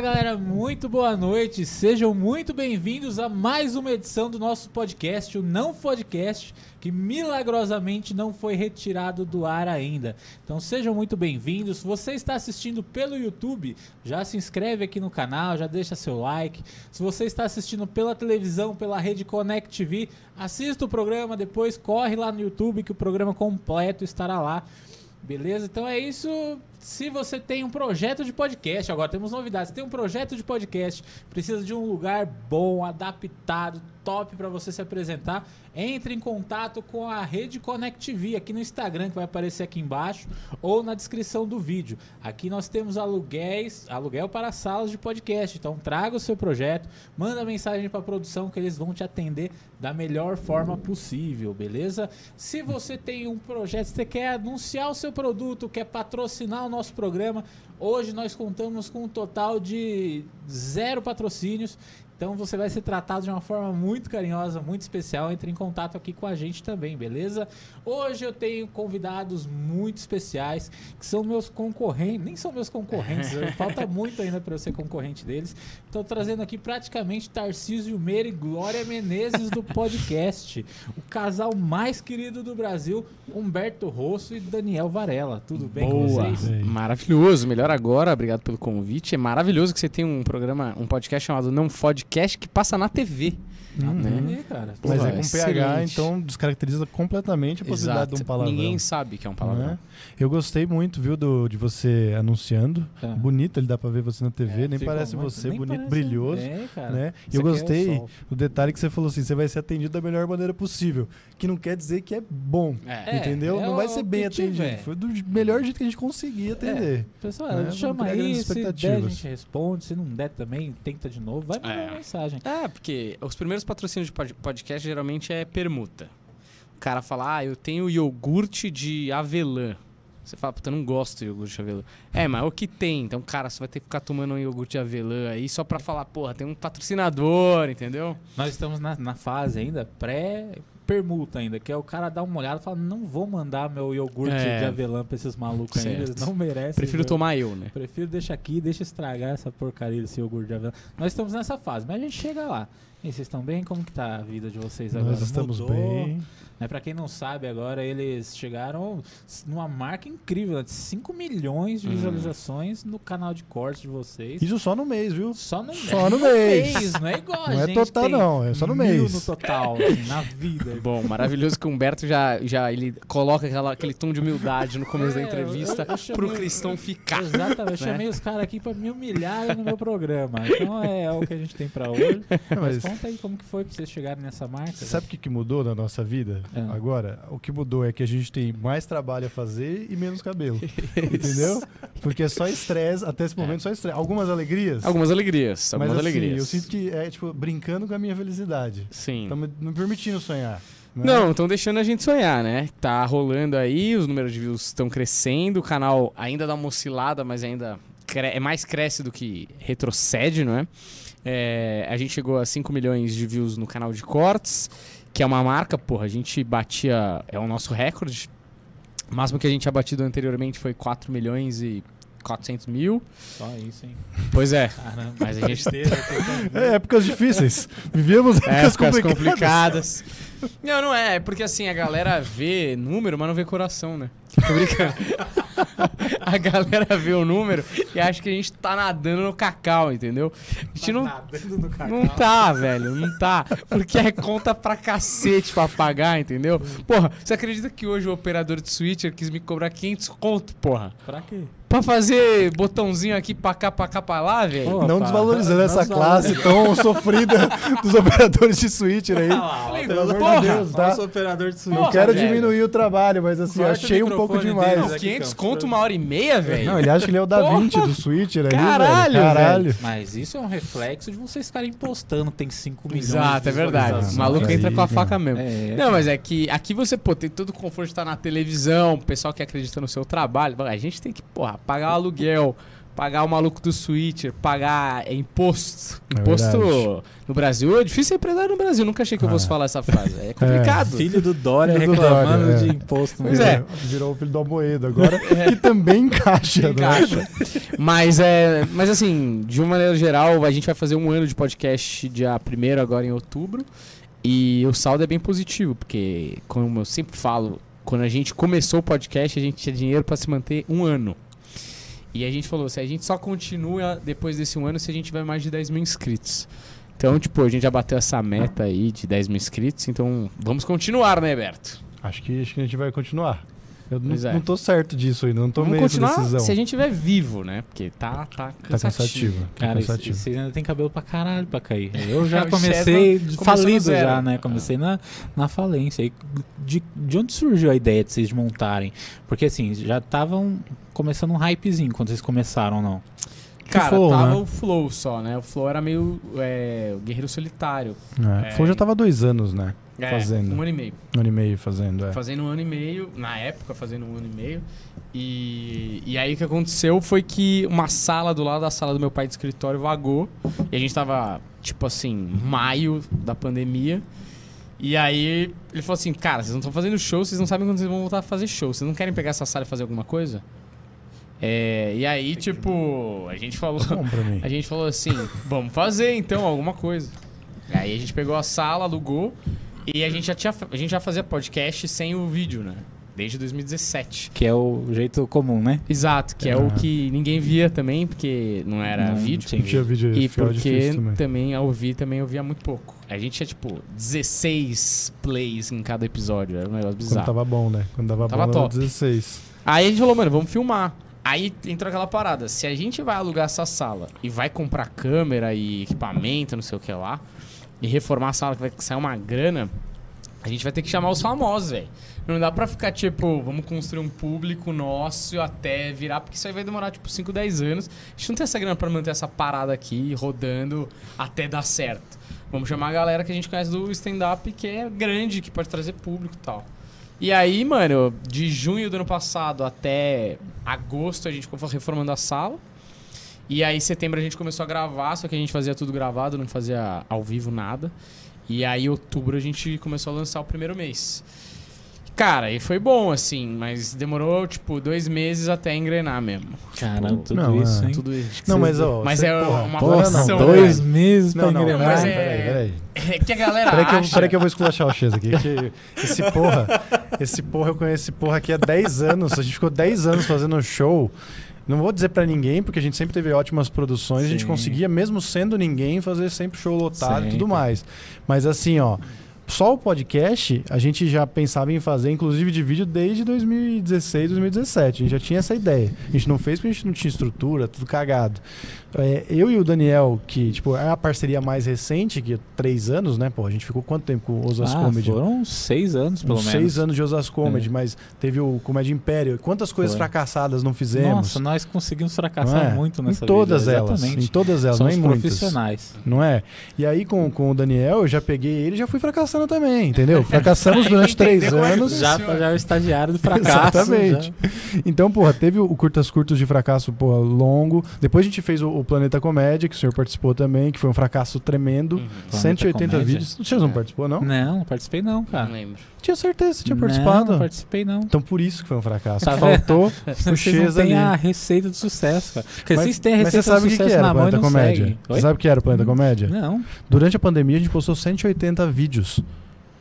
Fala galera, muito boa noite. Sejam muito bem-vindos a mais uma edição do nosso podcast, o Não Podcast, que milagrosamente não foi retirado do ar ainda. Então sejam muito bem-vindos. Se você está assistindo pelo YouTube, já se inscreve aqui no canal, já deixa seu like. Se você está assistindo pela televisão, pela rede Connect TV, assista o programa, depois corre lá no YouTube que o programa completo estará lá. Beleza? Então é isso. Se você tem um projeto de podcast, agora temos novidades. Tem um projeto de podcast, precisa de um lugar bom, adaptado, top para você se apresentar, entre em contato com a Rede Connect TV aqui no Instagram, que vai aparecer aqui embaixo, ou na descrição do vídeo. Aqui nós temos aluguéis, aluguel para salas de podcast. Então traga o seu projeto, manda mensagem para a produção que eles vão te atender da melhor forma possível, beleza? Se você tem um projeto, você quer anunciar o seu produto, quer patrocinar nosso programa, hoje nós contamos com um total de zero patrocínios. Então você vai ser tratado de uma forma muito carinhosa, muito especial. Entre em contato aqui com a gente também, beleza? Hoje eu tenho convidados muito especiais que são meus concorrentes, nem são meus concorrentes, falta muito ainda para eu ser concorrente deles. Estou trazendo aqui praticamente Tarcísio Meira e Glória Menezes do podcast. O casal mais querido do Brasil, Humberto Rosso e Daniel Varela. Tudo bem Boa. com vocês? Maravilhoso, melhor agora, obrigado pelo convite. É maravilhoso que você tem um programa, um podcast chamado Não Podcast que passa na TV. Uhum. Né? Cara. Mas Porra, é com excelente. PH, então descaracteriza completamente a possibilidade de um palavrão. Ninguém sabe que é um palavrão. né? Eu gostei muito, viu, do, de você anunciando. Tá. Bonito, ele dá pra ver você na TV, É, nem parece muito- você, nem bonito, parece- brilhoso. É, cara. Né? E eu é o gostei sol. do detalhe que você falou assim: você vai ser atendido da melhor maneira possível. Que não quer dizer que é bom. É. entendeu? é não vai ser bem atendido. tiver. Foi do melhor jeito que a gente conseguia atender. Pessoal, né? Chama aí, se der a gente responde, se não der também, tenta de novo, vai mandar É. uma mensagem. É, porque os primeiros patrocínios de pod- podcast geralmente é permuta. O cara fala, ah, eu tenho iogurte de avelã. Você fala, puta, eu não gosto de iogurte de avelã. É, mas é o que tem. Então, cara, você vai ter que ficar tomando um iogurte de avelã aí só pra falar, porra, tem um patrocinador, entendeu? Nós estamos na, na fase ainda pré-permuta ainda, que é o cara dar uma olhada e falar, não vou mandar meu iogurte É. de avelã pra esses malucos ainda, eles não merecem. Prefiro viu? tomar eu, né? Prefiro deixar aqui, deixa estragar essa porcaria desse iogurte de avelã. Nós estamos nessa fase, mas a gente chega lá. E vocês estão bem? Como que tá a vida de vocês agora? Nós estamos Mudou? bem. Né, pra quem não sabe, agora eles chegaram numa marca incrível, né, de 5 milhões de Hum. visualizações no canal de cortes de vocês. Isso só no mês, viu? Só no, Só no mês. Não é igual a Não é gente total, tem não, é só no mil mês. no total, assim, na vida. Bom, maravilhoso que o Humberto já, já ele coloca aquela, aquele tom de humildade no começo da É, entrevista eu- eu chamei- pro cristão ficar. Exatamente, eu né? chamei os caras aqui pra me humilharem no meu programa. Então é, é o que a gente tem pra hoje. Mas, Mas conta aí como que foi pra vocês chegarem nessa marca. sabe o que, que mudou na nossa vida É. agora? O que mudou é que a gente tem mais trabalho a fazer e menos cabelo. entendeu? Porque é só estresse, até esse momento só estresse. Algumas alegrias. Algumas alegrias, mas algumas assim, alegrias. eu sinto que é tipo brincando com a minha felicidade. Sim. Tá me, me permitindo sonhar. né? Não, estão deixando a gente sonhar, né? Tá rolando aí, os números de views estão crescendo, o canal ainda dá uma oscilada, mas ainda é mais cresce do que retrocede, não é? É, a gente chegou a 5 milhões de views no canal de cortes, que é uma marca, porra, a gente batia, é o nosso recorde. O máximo que a gente tinha batido anteriormente foi 4 milhões e 400 mil. Só isso, hein? Pois é, Caramba. mas a gente É épocas difíceis. Vivemos épocas É, épocas complicadas. complicadas. Não, não é. É porque assim, a galera vê número, mas não vê coração, né? Tô brincando. a galera vê o número e acha que a gente tá nadando no cacau, entendeu? A gente Tá não, nadando no cacau. não tá, velho. Não tá. Porque é conta pra cacete pra pagar, entendeu? Porra, você acredita que hoje o operador de switcher quis me cobrar 500 conto, porra? Pra quê? Pra fazer botãozinho aqui pra cá, pra cá, pra lá, velho? Não desvalorizando essa classe tão sofrida dos operadores de switcher aí. Ah Pelo amor porra, de Deus, tá? Nosso operador de switch. Não quero velho. diminuir o trabalho, mas assim, achei um pouco demais. deles Não, aqui, 500 Campos. conto uma hora e meia, velho? Não, ele acha que ele é o Da Porra! Vinci do switcher ali, Caralho, velho. Caralho. Mas isso é um reflexo de vocês ficarem postando, tem 5 milhões Exato, de é verdade. O maluco Aí, entra com a faca mesmo. É, Não, mas é que aqui você, pô, tem todo o conforto de estar na televisão, o pessoal que acredita no seu trabalho. A gente tem que, porra, pagar o aluguel, pagar o maluco do Switcher, pagar é, imposto. É imposto verdade. no Brasil é difícil ser empresário no Brasil. Nunca achei que eu fosse falar essa frase. É complicado. Filho do Dória Filho do reclamando Dória, é. de imposto. Pois é. Virou o filho do Almoedo agora, que também encaixa, né? Encaixa. mas é, mas assim, de uma maneira geral, a gente vai fazer um ano de podcast dia 1 agora em outubro. E o saldo é bem positivo, porque como eu sempre falo, quando a gente começou o podcast, a gente tinha dinheiro para se manter um ano. E a gente falou, se a gente só continua depois desse um ano se a gente tiver mais de 10 mil inscritos. Então, tipo, a gente já bateu essa meta aí de 10 mil inscritos, então vamos continuar, né, Berto? Acho que, acho que a gente vai continuar. Eu não, é. não tô certo disso ainda, não tomei vamos essa continuar decisão. se a gente estiver vivo, né? Porque tá, tá Tá cansativo. Tá Cara, isso- cansativo. vocês ainda tem cabelo pra caralho pra cair. Eu já O comecei falido já, né? Comecei na, na falência. E de, de onde surgiu a ideia de vocês montarem? Porque assim, já estavam começando um hypezinho quando vocês começaram, não? Cara, Flow, tava né? o Flow só, né? O Flow era meio é, o guerreiro solitário. É, É. Flow já tava dois anos, né? É, Fazendo. Um ano e meio. Um ano e meio fazendo, é. Fazendo um ano e meio, na época, fazendo um ano e meio. E, e aí o que aconteceu foi que uma sala do lado da sala do meu pai de escritório vagou. E a gente tava, tipo assim, maio da pandemia. E aí ele falou assim, cara, vocês não estão fazendo show, vocês não sabem quando vocês vão voltar a fazer show. Vocês não querem pegar essa sala e fazer alguma coisa? É, e aí, tipo, a gente falou. Mim. A gente falou assim, vamos fazer então alguma coisa. Aí a gente pegou a sala, alugou e a gente já tinha, a gente já fazia podcast sem o vídeo, né? Desde 2017. Que é o jeito comum, né? Exato, que é Ah. o que ninguém via também, porque não era Não vídeo. Não tinha vídeo E porque também. também ao ouvir também eu via muito pouco. A gente tinha tipo 16 plays em cada episódio, era um negócio Quando bizarro. tava bom, né? Quando tava, Tava bom, era top. 16. Aí a gente falou, mano, vamos filmar. Aí entrou aquela parada. Se a gente vai alugar essa sala e vai comprar câmera e equipamento, não sei o que lá, e reformar a sala que vai sair uma grana, a gente vai ter que chamar os famosos, velho. Não dá pra ficar, tipo, vamos construir um público nosso até virar, porque isso aí vai demorar, tipo, 5, 10 anos. A gente não tem essa grana pra manter essa parada aqui rodando até dar certo. Vamos chamar a galera que a gente conhece do stand-up, que é grande, que pode trazer público e tal. E aí, mano, de junho do ano passado até agosto a gente ficou reformando a sala. E aí, em setembro a gente começou a gravar, só que a gente fazia tudo gravado, não fazia ao vivo nada. E aí, outubro a gente começou a lançar o primeiro mês. Cara, e foi bom, assim, mas demorou, tipo, dois meses até engrenar mesmo. Caramba, Tipo, tudo não, isso, é. hein? Tudo isso. Não, mas ó. Mas é porra, uma porra, não, dois peraí. meses pra Não, não, engrenar. mas peraí, é- peraí, peraí. É que a galera Peraí que, eu, acha... peraí que eu vou esculachar o X aqui. que esse porra, esse porra, eu conheço esse porra aqui há 10 anos. A gente ficou 10 anos fazendo show. Não vou dizer pra ninguém, porque a gente sempre teve ótimas produções. A gente Sim. conseguia, mesmo sendo ninguém, fazer sempre show lotado e Sempre. tudo mais. Mas assim, ó. Só o podcast a gente já pensava em fazer, inclusive de vídeo, desde 2016, 2017. A gente já tinha essa ideia. A gente não fez porque a gente não tinha estrutura, tudo cagado. É, eu e o Daniel, que tipo, é a parceria mais recente, que é três anos, né? Pô, a gente ficou quanto tempo com o Osas Ah, Comedy? foram seis anos, pelo Uns menos. seis anos de Osas Comedy, É. mas teve o Comedy Império. Quantas coisas Foi. fracassadas não fizemos? Nossa, nós conseguimos fracassar é? muito nessa Em todas vida. elas. Exatamente. Em todas elas, Somos não em muitas. profissionais. Não é? E aí com, com o Daniel, eu já peguei ele e já fui fracassando também, entendeu? Fracassamos durante três anos. Já, Funciona. já é o estagiário do fracasso. Exatamente. já. Então, porra, teve o Curtas Curtos de fracasso, porra, longo. Depois a gente fez o, o Planeta Comédia, que o senhor participou também, que foi um fracasso tremendo. Uhum. 180 Comédia? vídeos. O senhor não É. participou, não? Não, não participei não, cara. Não lembro. Tinha certeza que você tinha Não, participado. Não participei não. Então por isso que foi um fracasso. Tá Faltou o Vocês X ali. a receita do sucesso, cara. Porque Mas, vocês têm a mas receita você sabe do o que, sucesso que era na o mão e Planeta não Comédia? Você sabe o que era o Planeta Comédia? Não. Durante a pandemia a gente postou 180 vídeos.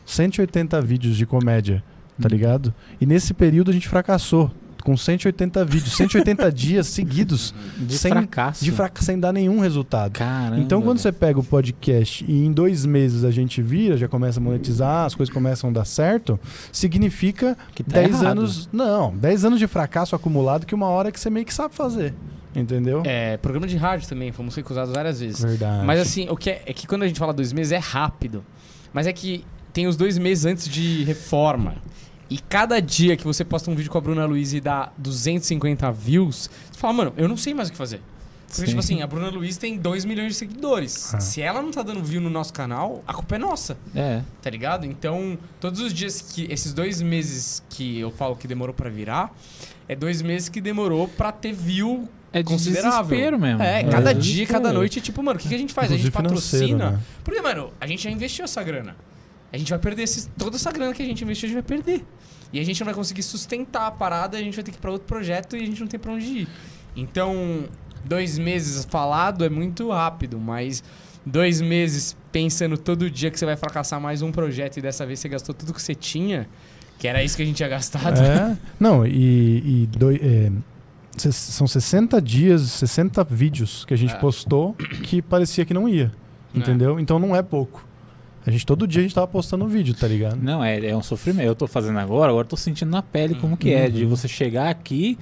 180 vídeos de comédia, tá Hum. ligado? E nesse período a gente fracassou. Com 180 vídeos, 180 dias seguidos De Sem- fracasso. de fraca sem dar nenhum resultado. Caramba. Então, quando você pega o podcast e em dois meses a gente vira, já começa a monetizar, as coisas começam a dar certo, significa Que tá 10 errado. anos. Não, 10 anos de fracasso acumulado que uma hora que você meio que sabe fazer. Entendeu? É, programa de rádio também, fomos recusados várias vezes. Verdade. Mas assim, o que é, é que quando a gente fala dois meses é rápido. Mas é que tem os dois meses antes de reforma. E cada dia que você posta um vídeo com a Bruna Luiz e dá 250 views, você fala, mano, eu não sei mais o que fazer. Porque, Sim. tipo assim, a Bruna Luiz tem 2 milhões de seguidores. Ah. Se ela não tá dando view no nosso canal, a culpa é nossa, É. tá ligado? Então, todos os dias que. Esses dois meses que eu falo que demorou pra virar, é dois meses que demorou pra ter view É de considerável. desespero mesmo. É, É cada de dia, cada noite, tipo, mano, o que, que a gente faz? A gente Inclusive patrocina. né? Porque, mano, a gente já investiu essa grana. A gente vai perder esse- toda essa grana que a gente investiu, a gente vai perder. E a gente não vai conseguir sustentar a parada, a gente vai ter que ir pra outro projeto e a gente não tem pra onde ir. Então, dois meses falado é muito rápido, mas dois meses pensando todo dia que você vai fracassar mais um projeto e dessa vez você gastou tudo que você tinha, que era isso que a gente tinha gastado. É. Não, e, e doi- é, são 60 dias, 60 vídeos que a gente É. postou que parecia que não ia. É. Entendeu? Então não é pouco. A gente todo dia a gente tava postando vídeo, tá ligado? Não, é, é um sofrimento. Eu tô fazendo agora, agora eu tô sentindo na pele como que é. De Uhum. você chegar aqui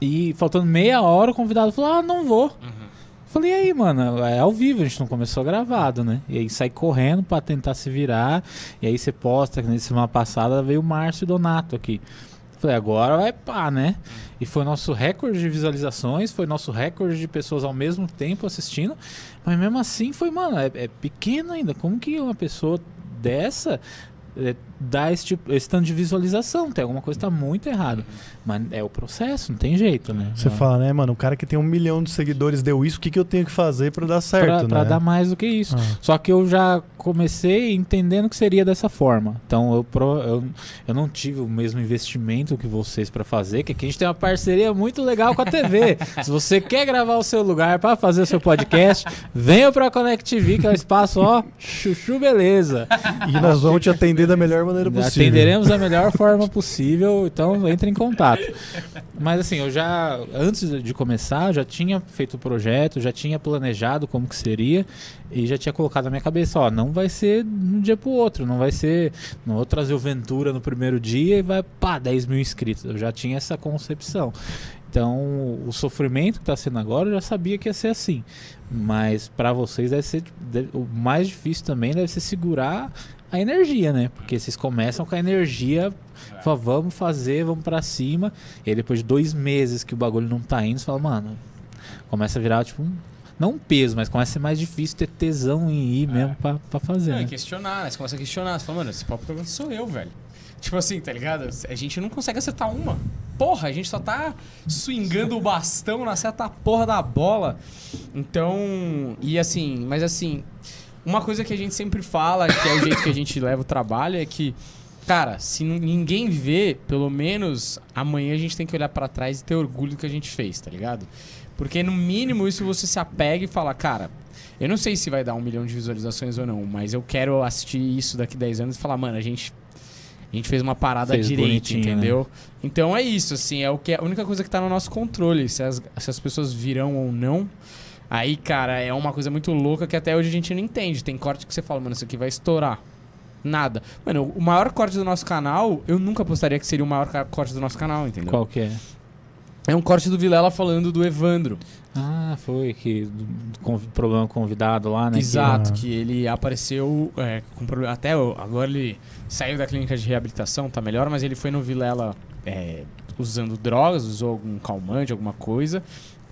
e faltando meia hora o convidado falou, ah, não vou. Uhum. Falei, e aí, mano, é ao vivo, a gente não começou gravado, né? E aí sai correndo pra tentar se virar. E aí você posta, que na semana passada veio o Márcio Donato aqui. Falei, agora vai pá, né? E foi nosso recorde de visualizações, foi nosso recorde de pessoas ao mesmo tempo assistindo. Mas mesmo assim foi, mano, é, é pequeno ainda. Como que uma pessoa dessa é, dá esse, tipo, esse tanto de visualização? Tem alguma coisa que tá muito errado. Mas é o processo, não tem jeito, né? Você Não- fala, né, mano, o cara que tem um milhão de seguidores deu isso, o que, que eu tenho que fazer pra dar certo, pra, né? pra dar mais do que isso. Ah. Só que eu já comecei entendendo que seria dessa forma. Então eu, pro- eu, eu não tive o mesmo investimento que vocês pra fazer, que aqui a gente tem uma parceria muito legal com a TV. Se você quer gravar o seu lugar pra fazer o seu podcast, venha pra Connect TV, que é o espaço, ó, chuchu beleza. E nós vamos te atender da melhor maneira possível. Atenderemos da melhor forma possível, então entre em contato. Mas assim, eu já, antes de começar, já tinha feito o projeto, já tinha planejado como que seria e já tinha colocado na minha cabeça, ó, não vai ser de um dia pro outro, não vai ser, não vou trazer o Ventura no primeiro dia e vai, pá, 10 mil inscritos. Eu já tinha essa concepção. Então, o sofrimento que tá sendo agora, eu já sabia que ia ser assim. Mas pra vocês deve ser deve- o mais difícil também deve ser segurar a energia, né? Porque vocês começam com a energia, fala, vamos fazer, vamos pra cima. E aí depois de dois meses que o bagulho não tá indo, você fala, mano, começa a virar tipo um. Não um peso, mas começa a ser mais difícil ter tesão em ir mesmo pra, pra fazer. Não, e né? questionar, né? Você começa a questionar. Você fala, mano, esse próprio problema sou eu, velho. Tipo assim, tá ligado? A gente não consegue acertar uma. Porra, a gente só tá swingando o bastão na certa porra da bola. Então, e assim, mas assim, uma coisa que a gente sempre fala, que é o jeito que a gente leva o trabalho, é que, cara, se ninguém vê, pelo menos amanhã a gente tem que olhar pra trás e ter orgulho do que a gente fez, tá ligado? Porque no mínimo isso você se apega e fala, cara, eu não sei se vai dar um milhão de visualizações ou não, mas eu quero assistir isso daqui 10 anos e falar, mano, a gente, a gente fez uma parada Fez direito, né? entendeu? Então é isso, assim, é o que a única coisa que tá no nosso controle, se as, se as pessoas virão ou não. Aí, cara, é uma coisa muito louca que até hoje a gente não entende. Tem corte que você fala, mano, isso aqui vai estourar. Nada. Mano, o maior corte do nosso canal, eu nunca apostaria que seria o maior corte do nosso canal, entendeu? Qual que é? É um corte do Vilela falando do Evandro. Ah, foi que problema com o convidado lá, né? Exato, Que- que ele apareceu é, com problema. Até agora ele saiu da clínica de reabilitação, tá melhor, mas ele foi no Vilela é, usando drogas, usou algum calmante, alguma coisa.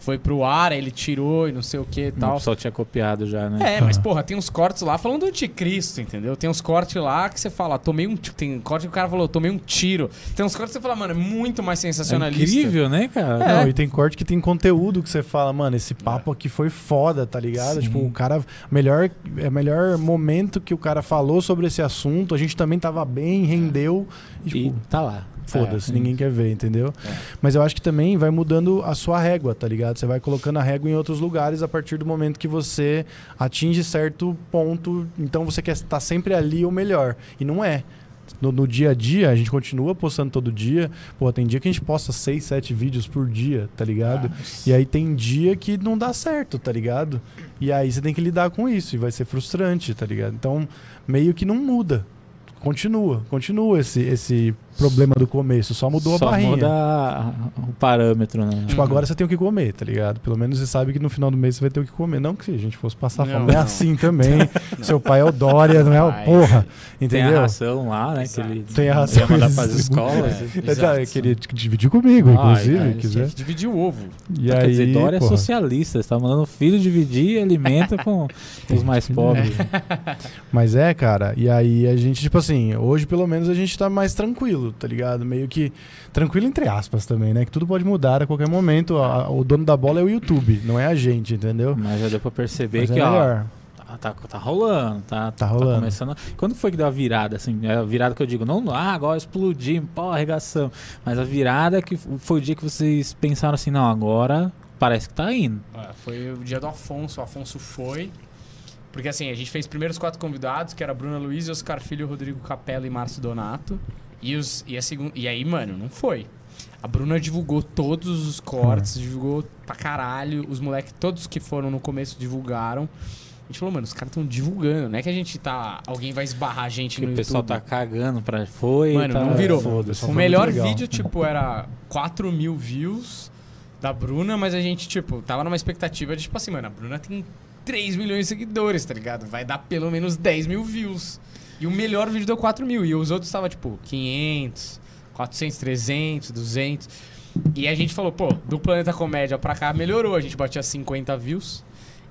Foi pro ar, ele tirou e não sei o que e Que o tal. pessoal tinha copiado já, né? É, mas porra, tem uns cortes lá falando do anticristo, entendeu? Tem uns cortes lá que você fala, tomei um. ti- Tem corte que o cara falou, tomei um tiro. Tem uns cortes que você fala, mano, é muito mais É sensacionalista. incrível, né, cara? É. Não, e tem corte que tem conteúdo que você fala, mano, esse papo aqui foi foda, tá ligado? Sim. Tipo, o cara. Melhor, é o melhor momento que o cara falou sobre esse assunto, a gente também tava bem, rendeu. E, tipo, E tá lá. Foda-se, É. ninguém quer ver, entendeu? É. Mas eu acho que também vai mudando a sua régua, tá ligado? Você vai colocando a régua em outros lugares a partir do momento que você atinge certo ponto. Então você quer estar sempre ali ou melhor. E não é. No, no dia a dia, a gente continua postando todo dia. Pô, tem dia que a gente posta seis, sete vídeos por dia, tá ligado? E aí tem dia que não dá certo, tá ligado? E aí você tem que lidar com isso e vai ser frustrante, tá ligado? Então, meio que não muda. Continua, continua esse, esse problema do começo, só mudou Só a barrinha. muda a- o parâmetro, né? Tipo, Uhum. agora você tem o que comer, tá ligado? Pelo menos você sabe que no final do mês você vai ter o que comer. Não que a gente fosse passar Não, fome. Não é assim também. Seu pai é o Dória, não é o porra. Tem a Entendeu? ração lá, né? Que ele Tem a ração ia mandar que eles escolas. É, Exato. Eu queria dividir comigo, Ah, inclusive, é, se quiser. Que dividir o ovo. E Quer aí, dizer, Dória é porra, socialista. Você tá mandando o filho dividir e alimenta com os mais pobres. Mas é, cara, e aí a gente, tipo assim, hoje pelo menos a gente tá mais tranquilo. tá ligado? Meio que. Tranquilo entre aspas também, né? Que tudo pode mudar a qualquer momento. A- o dono da bola é o YouTube, não é a gente, entendeu? Mas já deu pra perceber Mas que, é ó, melhor. tá, tá, tá rolando, tá, Tá rolando. começando. Quando foi que deu a virada, assim? É a virada que eu digo, não, ah, agora explodimos, pô, arregação. Mas a virada que foi o dia que vocês pensaram assim, não, agora parece que tá indo. É, foi o dia do Afonso. O Afonso foi. Porque assim, a gente fez primeiro os quatro convidados, que era Bruna Luiz, Oscar Filho, Rodrigo Capella e Márcio Donato. E, os, e, a segun, e aí, mano, não foi. A Bruna divulgou todos os cortes, divulgou pra caralho. Os moleques, todos que foram no começo, divulgaram. A gente falou, mano, os caras estão divulgando. Não é que a gente tá. Alguém vai esbarrar a gente Que no o pessoal YouTube. tá cagando pra. Foi. Mano, tá, não virou. Foda-se, só O melhor vídeo, tipo, era 4 mil views da Bruna, mas a gente, tipo, tava numa expectativa de, tipo assim, mano, a Bruna tem 3 milhões de seguidores, tá ligado? Vai dar pelo menos 10 mil views. E o melhor vídeo deu 4 mil. E os outros tava, tipo, 500, 400, 300, 200. E a gente falou, pô, do Planeta Comédia pra cá melhorou. A gente batia 50 views.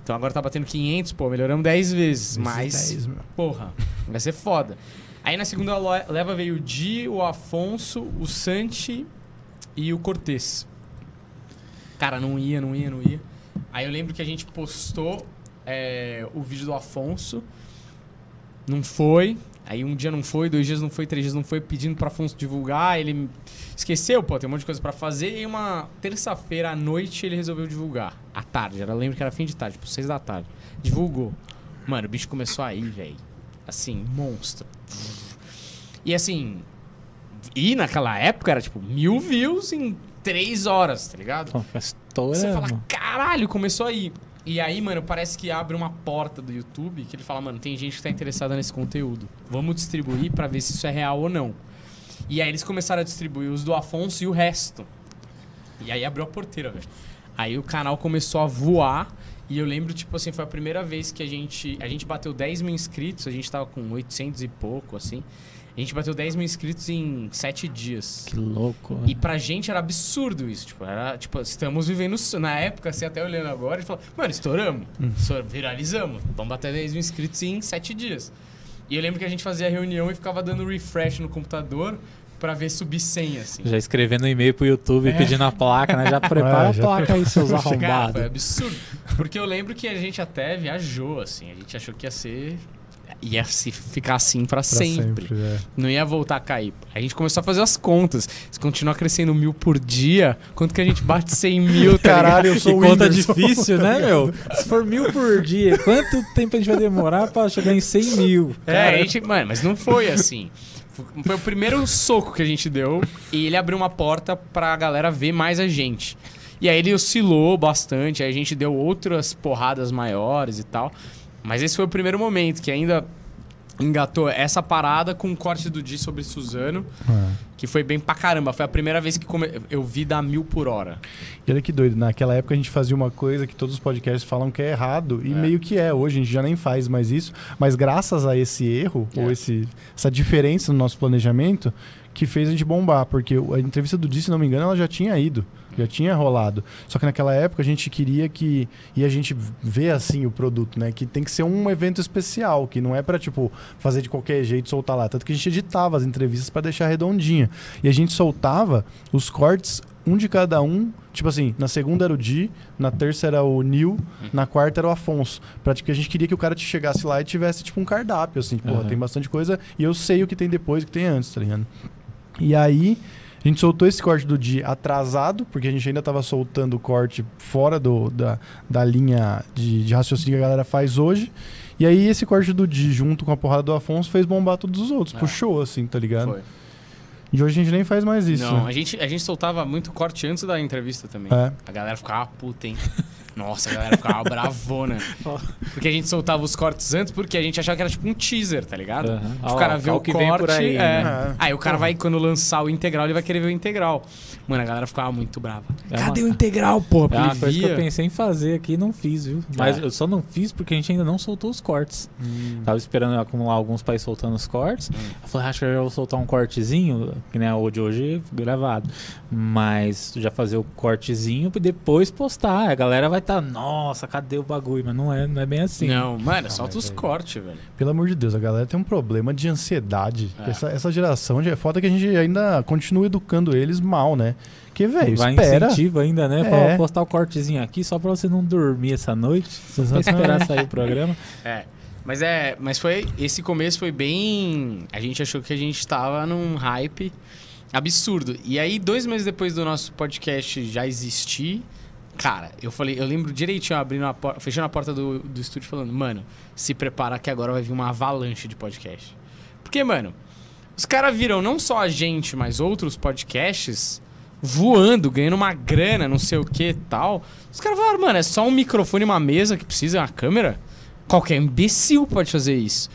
Então agora tá batendo 500, pô, melhoramos 10 vezes. Mas Esses 10, meu. Porra, vai ser foda. Aí na segunda leva veio o Di, o Afonso, o Santi e o Cortez. Cara, não ia, não ia, não ia. Aí eu lembro que a gente postou é, o vídeo do Afonso. Não foi. Aí um dia não foi, dois dias não foi, três dias não foi, pedindo pro Afonso divulgar. Ele esqueceu, pô, tem um monte de coisa pra fazer. E uma terça-feira à noite ele resolveu divulgar. À tarde, era, lembro que era fim de tarde, tipo, seis da tarde. Divulgou. Mano, o bicho começou a ir, velho. Assim, monstro. E assim. E naquela época era tipo mil views em três horas, tá ligado? Pô, estourando. Você fala, caralho, começou aí. E aí, mano, parece que abre uma porta do YouTube que ele fala, mano, tem gente que tá interessada nesse conteúdo. Vamos distribuir pra ver se isso é real ou não. E aí eles começaram a distribuir os do Afonso e o resto. E aí abriu a porteira, velho. Aí o canal começou a voar. E eu lembro, tipo assim, foi a primeira vez que a gente. A gente bateu 10 mil inscritos, a gente tava com 800 e pouco, assim. A gente bateu 10 mil inscritos em 7 dias. Que louco. E pra gente era absurdo isso. Tipo, era, tipo, estamos vivendo. Na época, assim, até olhando agora, a gente falou, mano, estouramos. Estoura- viralizamos. Vamos bater 10 mil inscritos em 7 dias. E eu lembro que a gente fazia reunião e ficava dando refresh no computador pra ver subir 100, assim. Já escrevendo um e-mail pro YouTube É. pedindo a placa, né? Já prepara É, a já placa aí, seus Cara, foi arrombados. absurdo. Porque eu lembro que a gente até viajou, assim. A gente achou que ia ser. Ia se ficar assim pra, Pra sempre. sempre é. Não ia voltar a cair. A gente começou a fazer as contas. Se continuar crescendo mil por dia, quanto que a gente bate 100 mil, tá Caralho, eu Que sou o conta Whindersson. difícil, né, meu? Se for mil por dia, quanto tempo a gente vai demorar pra chegar em 100 mil? É, Cara, a gente, mano, mas não foi assim. Foi- Foi o primeiro soco que a gente deu e ele abriu uma porta pra galera ver mais a gente. E aí ele oscilou bastante, aí a gente deu outras porradas maiores e tal. Mas esse foi o primeiro momento que ainda engatou essa parada com o corte do Di sobre Suzano, É. que foi bem pra caramba. Foi a primeira vez que come- eu vi dar mil por hora. E olha que doido, naquela época a gente fazia uma coisa que todos os podcasts falam que é errado, e É. meio que é. Hoje a gente já nem faz mais isso, mas graças a esse erro, É. ou esse, essa diferença no nosso planejamento, que fez a gente bombar, porque a entrevista do Di, se não me engano, ela já tinha ido, já tinha rolado. Só que naquela época a gente queria que. E a gente vê assim o produto, né? Que tem que ser um evento especial, que não é pra, tipo, fazer de qualquer jeito e soltar lá. Tanto que a gente editava as entrevistas pra deixar redondinha. E a gente soltava os cortes, um de cada um. Tipo assim, na segunda era o Di, na terça era o Nil, na quarta era o Afonso. Pra, tipo, que a gente queria que o cara te chegasse lá e tivesse, tipo, um cardápio, assim. Porra, Aham. tem bastante coisa e eu sei o que tem depois e o que tem antes, tá ligado? E aí, a gente soltou esse corte do dia atrasado, porque a gente ainda tava soltando o corte fora do, da, da linha de, de raciocínio que a galera faz hoje. E aí, esse corte do Di, junto com a porrada do Afonso, fez bombar todos os outros. É. Puxou, assim, tá ligado? Foi. E hoje a gente nem faz mais isso. Não, né? a gente, a gente soltava muito corte antes da entrevista também. É. A galera ficava puta, hein? Nossa, a galera ficava bravona. Porque a gente soltava os cortes antes porque a gente achava que era tipo um teaser, tá ligado? Aham. O cara vê o que corte. vem por aí, é. né? Aí o cara vai, quando lançar o integral, ele vai querer ver o integral. Mano, a galera ficava muito brava. É Cadê uma- o integral, porra? É uma coisa que eu pensei em fazer aqui e não fiz, viu? Mas É. eu só não fiz porque a gente ainda não soltou os cortes. Tava esperando acumular alguns pra ir soltando os cortes. Hum. Eu falei, acho que eu vou soltar um cortezinho, que nem o de hoje gravado. Mas já fazer o cortezinho e depois postar. A galera vai estar, nossa, cadê o bagulho? Mas não é, não é bem assim. Não, mano, solta os é- cortes, velho. Pelo amor de Deus, a galera tem um problema de ansiedade. É. Essa, essa geração de, é foda que a gente ainda continua educando eles mal, né? Que, velho, Vai espera. incentivo ainda, né? É. Pra postar o cortezinho aqui só pra você não dormir essa noite. Você só esperar sair o programa. É. Mas é, mas foi esse começo foi bem, a gente achou que a gente tava num hype absurdo. E aí dois meses depois do nosso podcast já existir, cara, eu falei, eu lembro direitinho abrindo a porta, fechando a porta do, do estúdio falando, mano, se prepara que agora vai vir uma avalanche de podcast. Porque, mano, os caras viram não só a gente, mas outros podcasts voando, ganhando uma grana, não sei o que tal. Os caras falaram, mano, é só um microfone e uma mesa que precisa uma câmera? Qualquer imbecil pode fazer isso.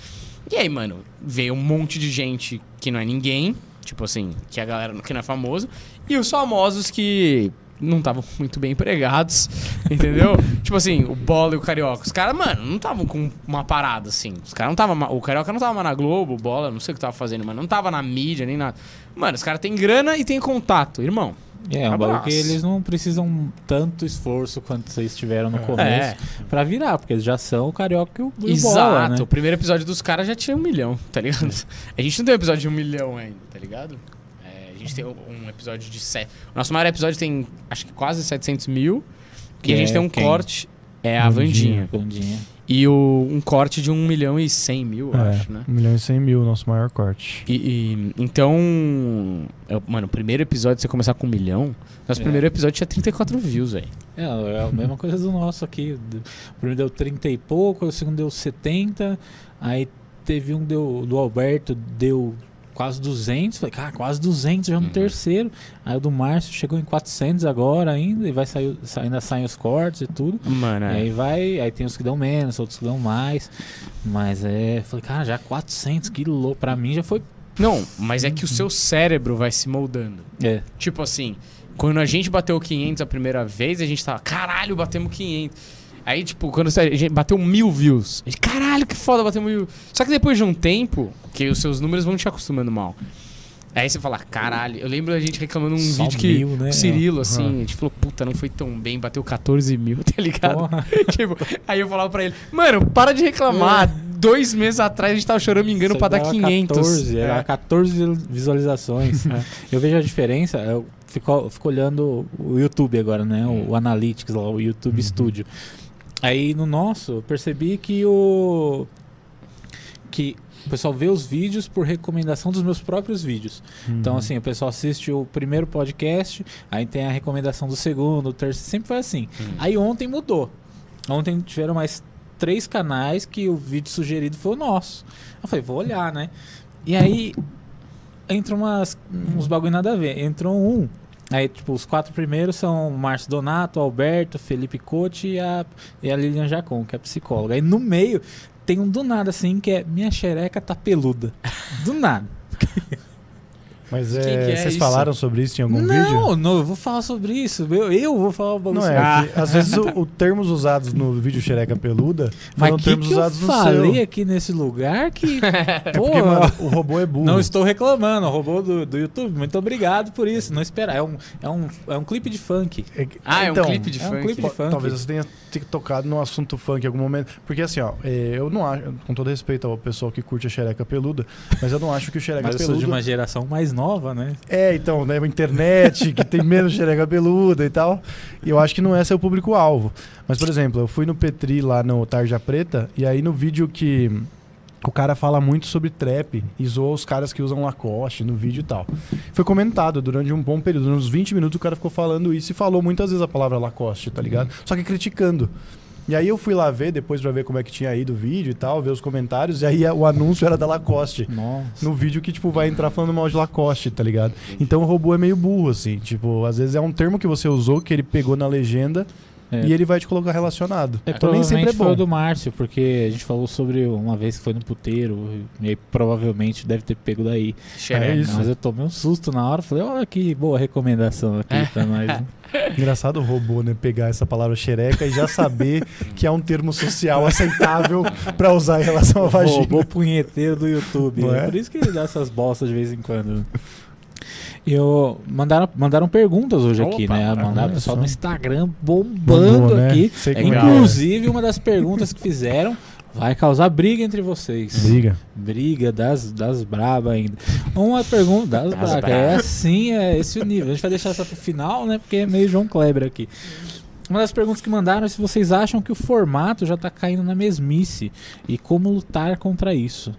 E aí, mano, veio um monte de gente que não é ninguém, tipo assim, que a galera que não é famoso, e os famosos que não estavam muito bem empregados, entendeu? tipo assim, o Bola e o Carioca. Os caras, mano, não estavam com uma parada assim. Os caras não estavam. O Carioca não tava mais na Globo, o Bola, não sei o que tava fazendo, mas não tava na mídia nem nada. Mano, os caras têm grana e têm contato, irmão. É, um bagulho que eles não precisam tanto esforço quanto vocês tiveram no É. começo pra virar, porque eles já são o Carioca e o, e Exato. Bola, né? O primeiro episódio dos caras já tinha um milhão, tá ligado? A gente não tem um episódio de um milhão ainda, tá ligado? É, a gente tem um episódio de sete. O nosso maior episódio tem, acho que quase 700 mil. Que e a gente é tem um quem? corte. É a Vandinha. Vandinha. E o, um corte de 1 milhão e 100 mil, eu É, acho, né? 1 milhão e 100 mil, nosso maior corte. E, e- então, eu- mano, o primeiro episódio, você começar com um milhão, nosso É. primeiro episódio tinha 34 views, velho. É, é a mesma coisa do nosso aqui. O primeiro deu 30 e pouco, o segundo deu 70, aí teve um deu, do Alberto, deu quase 200. Falei, cara, quase 200 já no Uhum. terceiro. Aí o do Márcio chegou em 400 agora ainda, e vai sair, sa- ainda saem os cortes e tudo. Mano, é. aí vai, aí tem os que dão menos, outros que dão mais. Mas é, falei, cara, já 400, que louco. Pra mim já foi. Não, mas é que o seu cérebro vai se moldando. É, Tipo assim, quando a gente bateu 500 a primeira vez, a gente tava, caralho, batemos 500. Aí, tipo, quando a gente bateu mil views, a gente, caralho, que foda, batemos mil. Só que depois de um tempo, que os seus números vão te acostumando mal. Aí você fala, caralho, eu lembro da gente reclamando num Só vídeo que mil, né? o Cirilo, assim, a gente falou, puta, não foi tão bem, bateu 14 mil, tá ligado? tipo, aí eu falava pra ele, mano, para de reclamar. Dois meses atrás a gente tava choramingando Isso pra dar dava 500. 14, era É. 14 visualizações. É. Eu vejo a diferença, eu fico, fico olhando o YouTube agora, né? O, o Analytics lá, o YouTube Uhum. Studio. Aí no nosso, eu percebi que o. que o pessoal vê os vídeos por recomendação dos meus próprios vídeos. Então, Uhum. assim, o pessoal assiste o primeiro podcast, aí tem a recomendação do segundo, do terceiro, sempre foi assim. Hum. Aí ontem mudou. Ontem tiveram mais três canais que o vídeo sugerido foi o nosso. Eu falei, vou olhar, né? E aí entra umas, uns bagulho nada a ver. Entrou um. Aí, tipo, os quatro primeiros são Márcio Donato, Alberto, Felipe Cote e a, e a Lilian Jacon, que é psicóloga. Aí no meio tem um do nada, assim, que é Minha xereca tá peluda. Do nada. Mas é, que é vocês isso? falaram sobre isso em algum vídeo? não, não, eu vou falar sobre isso. Eu, eu vou falar o bagulho Não é, que às vezes o, o termos usados no vídeo xereca peluda Mas foram que termos que eu usados no falei seu. aqui nesse lugar que... É Pô, porque, mano, o robô é burro. Não estou reclamando, o robô do, do YouTube. Muito obrigado por isso. Não esperar. É um, é um, é um clipe de funk. É Ah, é então, um clipe de é um funk. clipe Pô, de funk. Talvez você tenha tocado no assunto funk em algum momento. Porque assim, ó, é, eu não acho, com todo respeito ao pessoal que curte a xereca peluda, mas eu não acho que o xereca Mas eu sou de uma geração mais nova, né? É, então, né? Internet, que tem menos xereca peluda e tal. E eu acho que não é seu público-alvo. Mas, por exemplo, eu fui no Petri lá no Tarja Preta, e aí no vídeo que o cara fala muito sobre trap e zoa os caras que usam Lacoste no vídeo e tal. Foi comentado durante um bom período, uns 20 minutos o cara ficou falando isso e falou muitas vezes a palavra Lacoste, tá ligado? Só que criticando. E aí eu fui lá ver depois pra ver como é que tinha ido o vídeo e tal, ver os comentários, e aí o anúncio era da Lacoste Nossa. no vídeo que, tipo, vai entrar falando mal de Lacoste, tá ligado? Então o robô é meio burro, assim. Tipo, às vezes é um termo que você usou, que ele pegou na legenda, É. e ele vai te colocar relacionado. É, então nem sempre é foi bom. o do Márcio, porque a gente falou sobre uma vez que foi no puteiro, e aí provavelmente deve ter pego daí. Xereca. É isso. Mas eu tomei um susto na hora, falei, olha que boa recomendação aqui É. pra nós. né? Engraçado o robô, né? Pegar essa palavra xereca e já saber que é um termo social aceitável pra usar em relação à vagina. Robô punheteiro do YouTube. Não É é? por isso que ele dá essas bostas de vez em quando. Eu mandaram, mandaram perguntas hoje aqui, Opa, né? maravilha. Mandaram pessoal no Só. Instagram bombando Bombou, né? aqui. É, é. inclusive, uma das perguntas que fizeram vai causar briga entre vocês. Briga. Briga das, das braba ainda. Uma pergunta das, Das braba. braba. É assim, é esse o nível. A gente vai deixar essa pro final, né? Porque é meio João Kleber aqui. Uma das perguntas que mandaram é se vocês acham que o formato já tá caindo na mesmice e como lutar contra isso.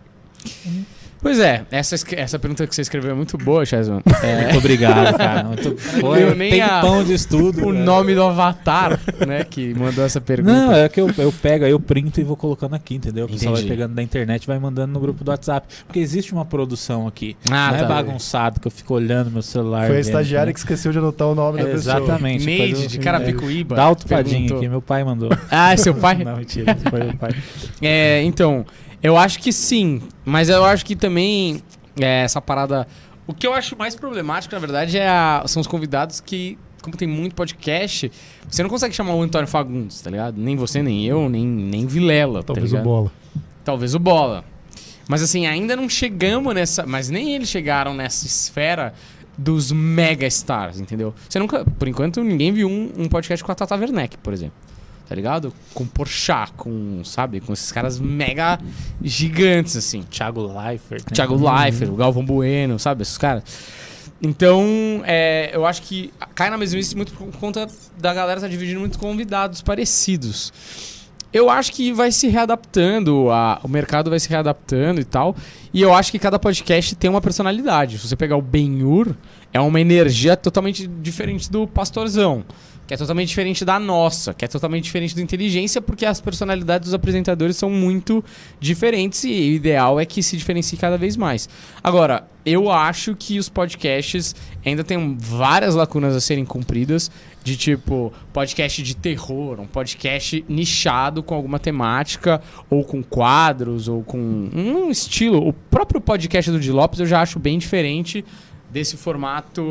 Pois é, essa, essa pergunta que você escreveu é muito boa, Chesman. É, Muito obrigado, cara. Muito, foi um nem a- tempão de estudo. o cara. nome do avatar, né, que mandou essa pergunta. Não, é que eu, eu pego, aí eu printo e vou colocando aqui, entendeu? O pessoal vai pegando da internet e vai mandando no grupo do WhatsApp. Porque existe uma produção aqui. Ah, não é tá. bagunçado que eu fico olhando meu celular. Foi a estagiária né? que esqueceu de anotar o nome da pessoa. Exatamente. Neide de eu- Carapicuíba. Dá padinho perguntou. aqui, meu pai mandou. Ah, é seu pai? Não, mentira, foi meu pai. É, então, eu acho que sim, mas eu acho que também é, essa parada. O que eu acho mais problemático, na verdade, é a- são os convidados que, como tem muito podcast, você não consegue chamar o Antônio Fagundes, tá ligado? Nem você, nem eu, nem, nem Vilela. tá Talvez o ligado? bola. Talvez o Bola. Mas assim, ainda não chegamos nessa. Mas nem eles chegaram nessa esfera dos mega stars, entendeu? Você nunca. Por enquanto, ninguém viu um, um podcast com a Tata Werneck, por exemplo. Tá ligado? Com Porchat, com, sabe? Com esses caras mega gigantes, assim. Thiago Leifert. né? Thiago Leifert, o Galvão Bueno, sabe? Esses caras. Então, é, eu acho que cai na mesmice muito por conta da galera tá dividindo muitos convidados parecidos. Eu acho que vai se readaptando, a- o mercado vai se readaptando e tal. E eu acho que cada podcast tem uma personalidade. Se você pegar o Ben-Hur, é uma energia totalmente diferente do Pastorzão. Que é totalmente diferente da nossa, que é totalmente diferente do Inteligência, porque as personalidades dos apresentadores são muito diferentes e o ideal é que se diferencie cada vez mais. Agora, eu acho que os podcasts ainda têm várias lacunas a serem cumpridas, de tipo, podcast de terror, um podcast nichado com alguma temática, ou com quadros, ou com um estilo. O próprio podcast do Di Lopes eu já acho bem diferente desse formato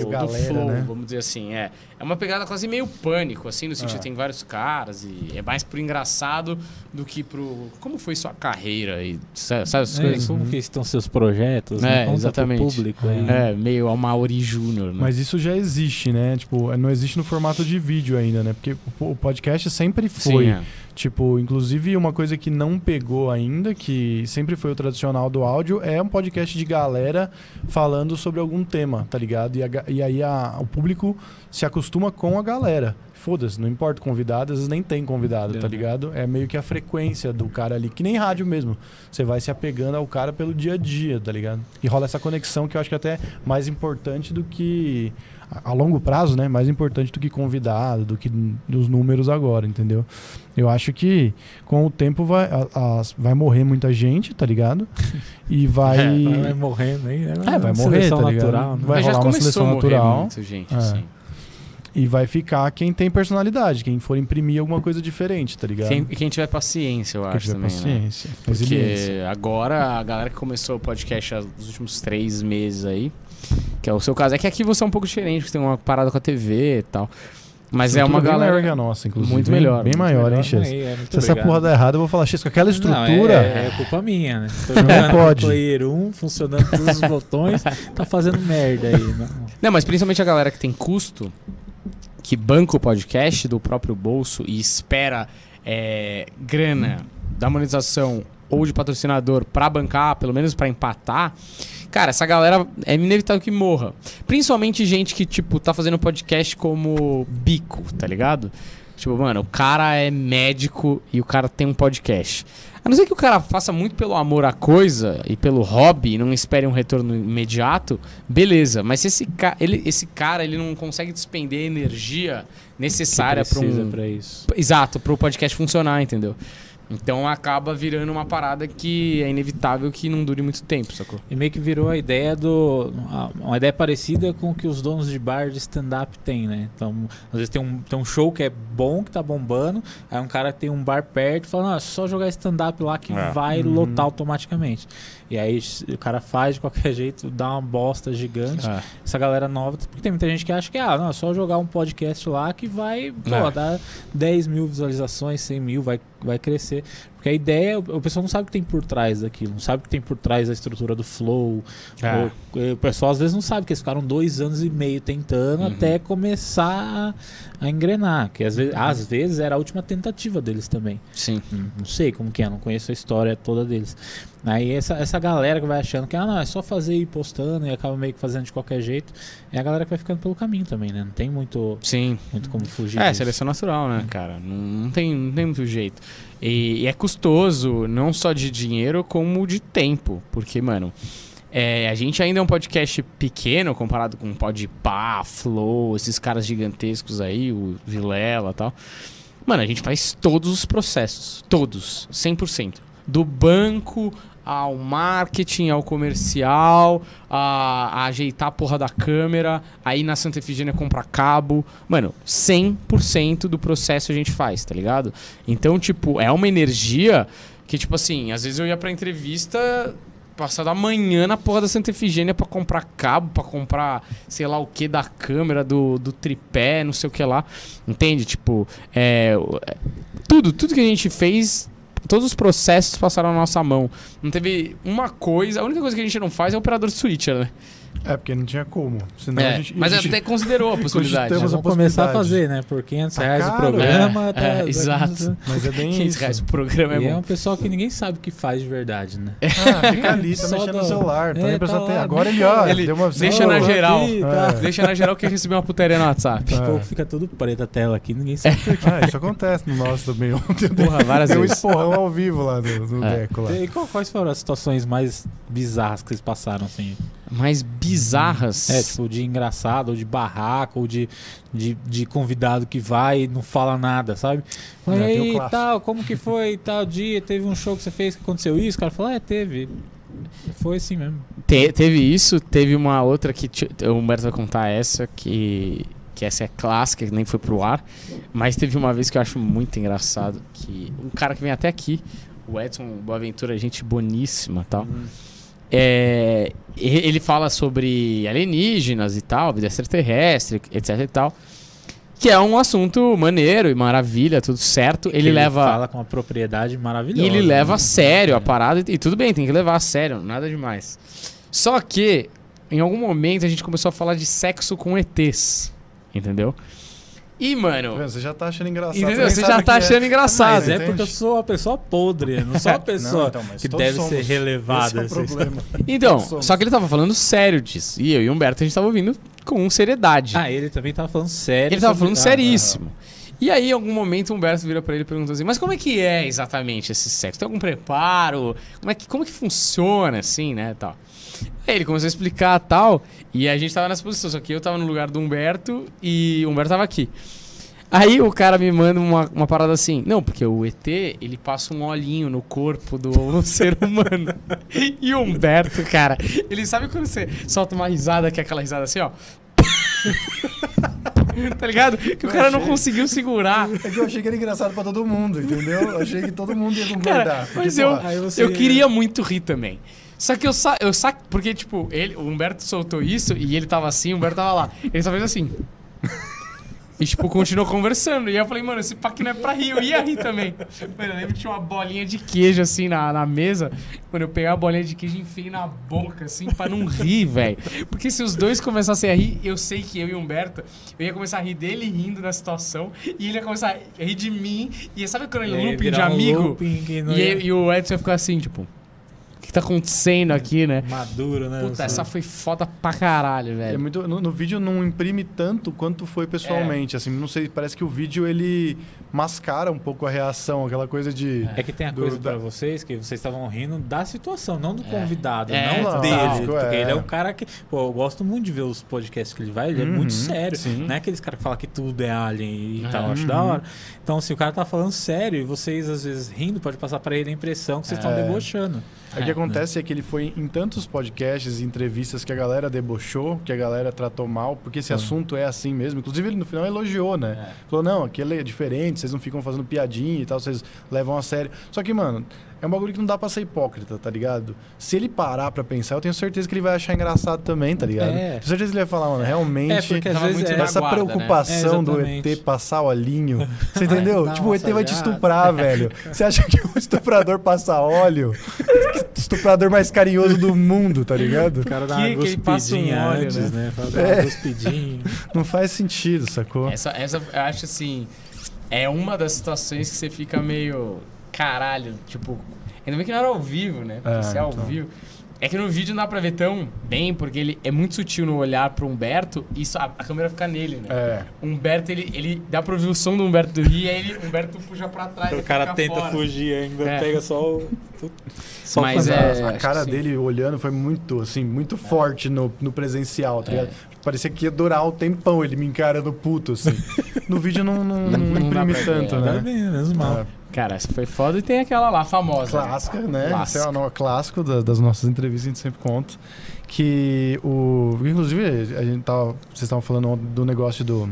do galera, flow, né? vamos dizer assim. É, é uma pegada quase meio pânico, assim, no sentido Ah. que tem vários caras e é mais pro engraçado do que pro... Como foi sua carreira e sabe essas É, coisas? como que estão seus projetos? É, né? Conta pro exatamente. público. É, meio a Mauri Júnior, né? Mas isso já existe, né? Tipo, não existe no formato de vídeo ainda, né? Porque o o podcast sempre foi. Sim, é. Tipo, inclusive uma coisa que não pegou ainda, que sempre foi o tradicional do áudio, é um podcast de galera falando sobre algum tema, tá ligado? E, a e aí a- o público se acostuma com a galera. Foda-se, não importa convidado, às vezes nem tem convidado, tá Uhum. ligado? É meio que a frequência do cara ali, que nem rádio mesmo. Você vai se apegando ao cara pelo dia a dia, tá ligado? E rola essa conexão que eu acho que é até mais importante do que. A a longo prazo, né? Mais importante do que convidado, do que dos números agora, entendeu? Eu acho que com o tempo vai, a- as- vai morrer muita gente, tá ligado? E vai. Vai, vai morrendo aí. né? É, vai morrer, seleção tá ligado? natural, né? Vai Mas rolar uma seleção a natural. muito, gente, É. assim. E vai ficar quem tem personalidade, quem for imprimir alguma coisa diferente, tá ligado? Quem, quem tiver paciência, eu Quem acho tiver também, né? paciência, resiliência. Porque agora a galera que começou o podcast há- nos últimos três meses aí, que é o seu caso, é que aqui você é um pouco diferente, porque tem uma parada com a TV e tal. Mas é uma bem galera. maior que a nossa, inclusive. Muito Bem- melhor, Bem muito maior, hein, Melhor Chess? aí, é, Se essa porra der errado, eu vou falar, Chess, com aquela Não, estrutura. é, é culpa minha, né? Tô Não jogando pode. Player 1, funcionando todos os botões, tá fazendo merda aí. Não. Não, mas principalmente a galera que tem custo, que banca o podcast do próprio bolso e espera é, grana da monetização ou de patrocinador pra bancar, pelo menos pra empatar. Cara, essa galera é inevitável que morra. Principalmente gente que, tipo, tá fazendo podcast como bico, tá ligado? Tipo, mano, o cara é médico e o cara tem um podcast. A não ser que o cara faça muito pelo amor à coisa e pelo hobby e não espere um retorno imediato, beleza. Mas se esse, ca ele, esse cara ele não consegue despender a energia necessária para um. pra isso. Exato, para o podcast funcionar, entendeu? Então acaba virando uma parada que é inevitável que não dure muito tempo, sacou? E meio que virou a ideia do. Uma ideia parecida com o que os donos de bar de stand-up têm, né? Então, às vezes tem um, tem um show que é bom, que tá bombando, aí um cara tem um bar perto e fala, não, é só jogar stand-up lá que É. vai Uhum. lotar automaticamente. E aí o cara faz de qualquer jeito, dá uma bosta gigante. É. Essa galera nova, porque tem muita gente que acha que ah, não, é só jogar um podcast lá que vai, pô, É. dar 10 mil visualizações, 100 mil, vai, vai crescer. Porque a ideia, o o pessoal não sabe o que tem por trás daquilo, não sabe o que tem por trás da estrutura do flow. É. Ou, o pessoal às vezes não sabe que eles ficaram dois anos e meio tentando Uhum. até começar a, engrenar. Que às vezes, às vezes era a última tentativa deles também. Sim. Hum, Não sei como que é, não conheço a história toda deles. Aí essa, essa galera que vai achando que ah, não, é só fazer e ir postando e acaba meio que fazendo de qualquer jeito, é a galera que vai ficando pelo caminho também, né? Não tem muito, Sim. muito como fugir. É, disso. seleção natural, né, cara? Não, não tem, não tem muito jeito. E, e é custoso, não só de dinheiro, como de tempo. Porque, mano, é, a gente ainda é um podcast pequeno comparado com o Podpah, Flow, esses caras gigantescos aí, o Vilela e tal. Mano, a gente faz todos os processos. Todos. 100%. Do banco ao marketing, ao comercial, a, a ajeitar a porra da câmera, aí na Santa Efigênia comprar cabo. Mano, 100% do processo a gente faz, tá ligado? Então, tipo, é uma energia que, tipo assim, às vezes eu ia pra entrevista passar da manhã na porra da Santa Efigênia pra comprar cabo, pra comprar sei lá o que da câmera, do, do tripé, não sei o que lá. Entende? Tipo, é, o- tudo, tudo que a gente fez, todos os processos passaram na nossa mão. Não teve uma coisa, a única coisa que a gente não faz é operador de switcher, né? É, porque não tinha como. Senão É, a gente, mas a gente- até considerou a possibilidade. Né? a Vamos começar a fazer, né? Por 500 Tá reais o caro, programa. é, tá- é, tá- exato. Mas é bem 500 isso. reais o programa é E é bom. um pessoal que ninguém sabe o que faz de verdade, né? Ah, fica ali, tá mexendo no celular. Tá É, tá lá. Agora ele, ó, Ele deu uma deixa na aqui, geral. tá. Deixa na geral que recebeu uma putaria no WhatsApp. É. Fica tudo preto a tela aqui, ninguém sabe. Ah, isso acontece no nosso também. Porra, várias dei um vezes. esporrão ao vivo lá no, É. Deco lá. E quais foram as situações mais bizarras que vocês passaram, assim? Mais bizarras. É, tipo, de engraçado, ou de barraco, ou de, de, de convidado que vai e não fala nada, sabe? Fala, e aí, tal, como que foi tal dia? Teve um show que você fez que aconteceu isso? O cara falou, é, teve. Foi assim mesmo. Te- teve isso, teve uma outra que o Humberto vai contar essa, que, que essa é clássica, que nem foi pro ar. Mas teve uma vez que eu acho muito engraçado, que um cara que vem até aqui, o Edson Boaventura, gente boníssima e tal. É, ele fala sobre alienígenas e tal, vida extraterrestre, etc e tal. Que é um assunto maneiro e maravilha, tudo certo. Ele, Que leva. fala com uma propriedade maravilhosa. E ele leva né? a sério a É. parada e tudo bem, tem que levar a sério, nada demais. Só que, em algum momento, a gente começou a falar de sexo com ETs. Entendeu? E, Tá mano. vendo? Você já tá achando engraçado. Entendeu? Você já tá é. achando engraçado. Mas é entende? porque eu sou uma pessoa podre, eu não sou uma pessoa Não, então, que deve somos. ser relevada. Esse é o assim. problema. Então, só que ele tava falando sério disso. E eu e o Humberto, a gente tava ouvindo com seriedade. Ah, ele também tava falando sério. ele tava falando Ah, seríssimo. E aí, em algum momento, o Humberto vira pra ele e pergunta assim: Mas como é que é exatamente esse sexo? Tem algum preparo? Como é que, como é que funciona assim, né? Tal. Aí ele começou a explicar tal. E a gente tava nessa posição, só que eu tava no lugar do Humberto e o Humberto tava aqui. Aí o cara me manda uma, uma parada assim: Não, porque o ET ele passa um olhinho no corpo do ser humano. e o Humberto, cara, ele sabe quando você solta uma risada, que é aquela risada assim, ó. tá ligado? Que o Eu cara não achei. conseguiu segurar. É que eu achei que era engraçado pra todo mundo, entendeu? Eu achei que todo mundo ia Cara, concordar. Porque, mas eu, porra, aí você- eu queria muito rir também. Só que eu sa eu sa porque tipo, ele, o Humberto soltou isso e ele tava assim, o Humberto tava lá. Ele só fez assim. E, tipo, continuou conversando. E eu falei, mano, esse pack não é pra rir. Eu ia rir também. Mano, eu lembro que tinha uma bolinha de queijo, assim, na, na mesa. Quando eu peguei a bolinha de queijo e enfiei na boca, assim, pra não rir, velho. Porque se os dois começassem a rir, eu sei que eu e o Humberto, eu ia começar a rir dele rindo da situação. E ele ia começar a rir de mim. E sabe quando ele aí looping de virar um amigo? looping E, ia- e o Edson ia ficar assim, tipo... O que tá acontecendo aqui, né? Maduro, né? Puta, essa foi foda pra caralho, É velho. muito, no, no vídeo não imprime tanto quanto foi pessoalmente, assim, não sei, parece que o vídeo ele mascara um pouco a reação, aquela coisa de... É que tem a Do- coisa da- pra vocês que vocês estavam rindo da situação, não do É. convidado, É, não total. dele. Porque é. ele é um cara que. Pô, eu gosto muito de ver os podcasts que ele vai, ele é Uhum, muito sério. sim. Não é aqueles caras que falam que tudo é alien e É. tal, eu acho Uhum. da hora. Então, se o cara tá falando sério e vocês às vezes rindo, pode passar pra ele a impressão que vocês estão É. O que É, acontece é que ele foi em tantos podcasts e entrevistas que a galera debochou, que a galera tratou mal, porque esse Sim. assunto é assim mesmo. Inclusive, ele no final elogiou, né? É. Falou, não, aquele é diferente, vocês não ficam fazendo piadinha e tal, vocês levam a sério. Só que, mano, é um bagulho que não dá pra ser hipócrita, tá ligado? Se ele parar pra pensar, eu tenho certeza que ele vai achar engraçado também, tá ligado? É. Tenho certeza que ele vai falar, mano, realmente. É, porque às tava vezes muito é, essa guarda, né? preocupação É, do exatamente. ET passar o olhinho. Você entendeu? Tipo, o ET vai te estuprar, velho. Você acha que o estuprador passa óleo? estuprador mais carinhoso do mundo, tá ligado? O cara dá Que- uma passa um óleo, antes, né? Dá É. uma. Não faz sentido, sacou? Essa, essa, eu acho assim, é uma das situações que você fica meio. Caralho, tipo. Ainda bem que não era ao vivo, né? Porque É, se é ao então. vivo. É que no vídeo não dá pra ver tão bem, porque ele é muito sutil no olhar pro Humberto e só- a, a câmera fica nele, né? É. O Humberto, ele, ele dá pra ouvir o som do Humberto rir, aí ele, o Humberto puxa pra trás. O e cara tenta fora. fugir ainda, É. pega só o. Só Mas o é- a cara dele olhando foi muito, assim, muito forte no, no presencial, tá É. ligado? Parecia que ia durar um tempão ele me encarando puto, assim. No vídeo não, não, não, Não imprime tanto, é. Né? bem, menos mal. Cara, essa foi foda e tem aquela lá famosa. Clássica, né? Clássica. Esse é o clássico da- das nossas entrevistas, a gente sempre conta. Que o. Inclusive, a gente tava. Vocês estavam falando do negócio do.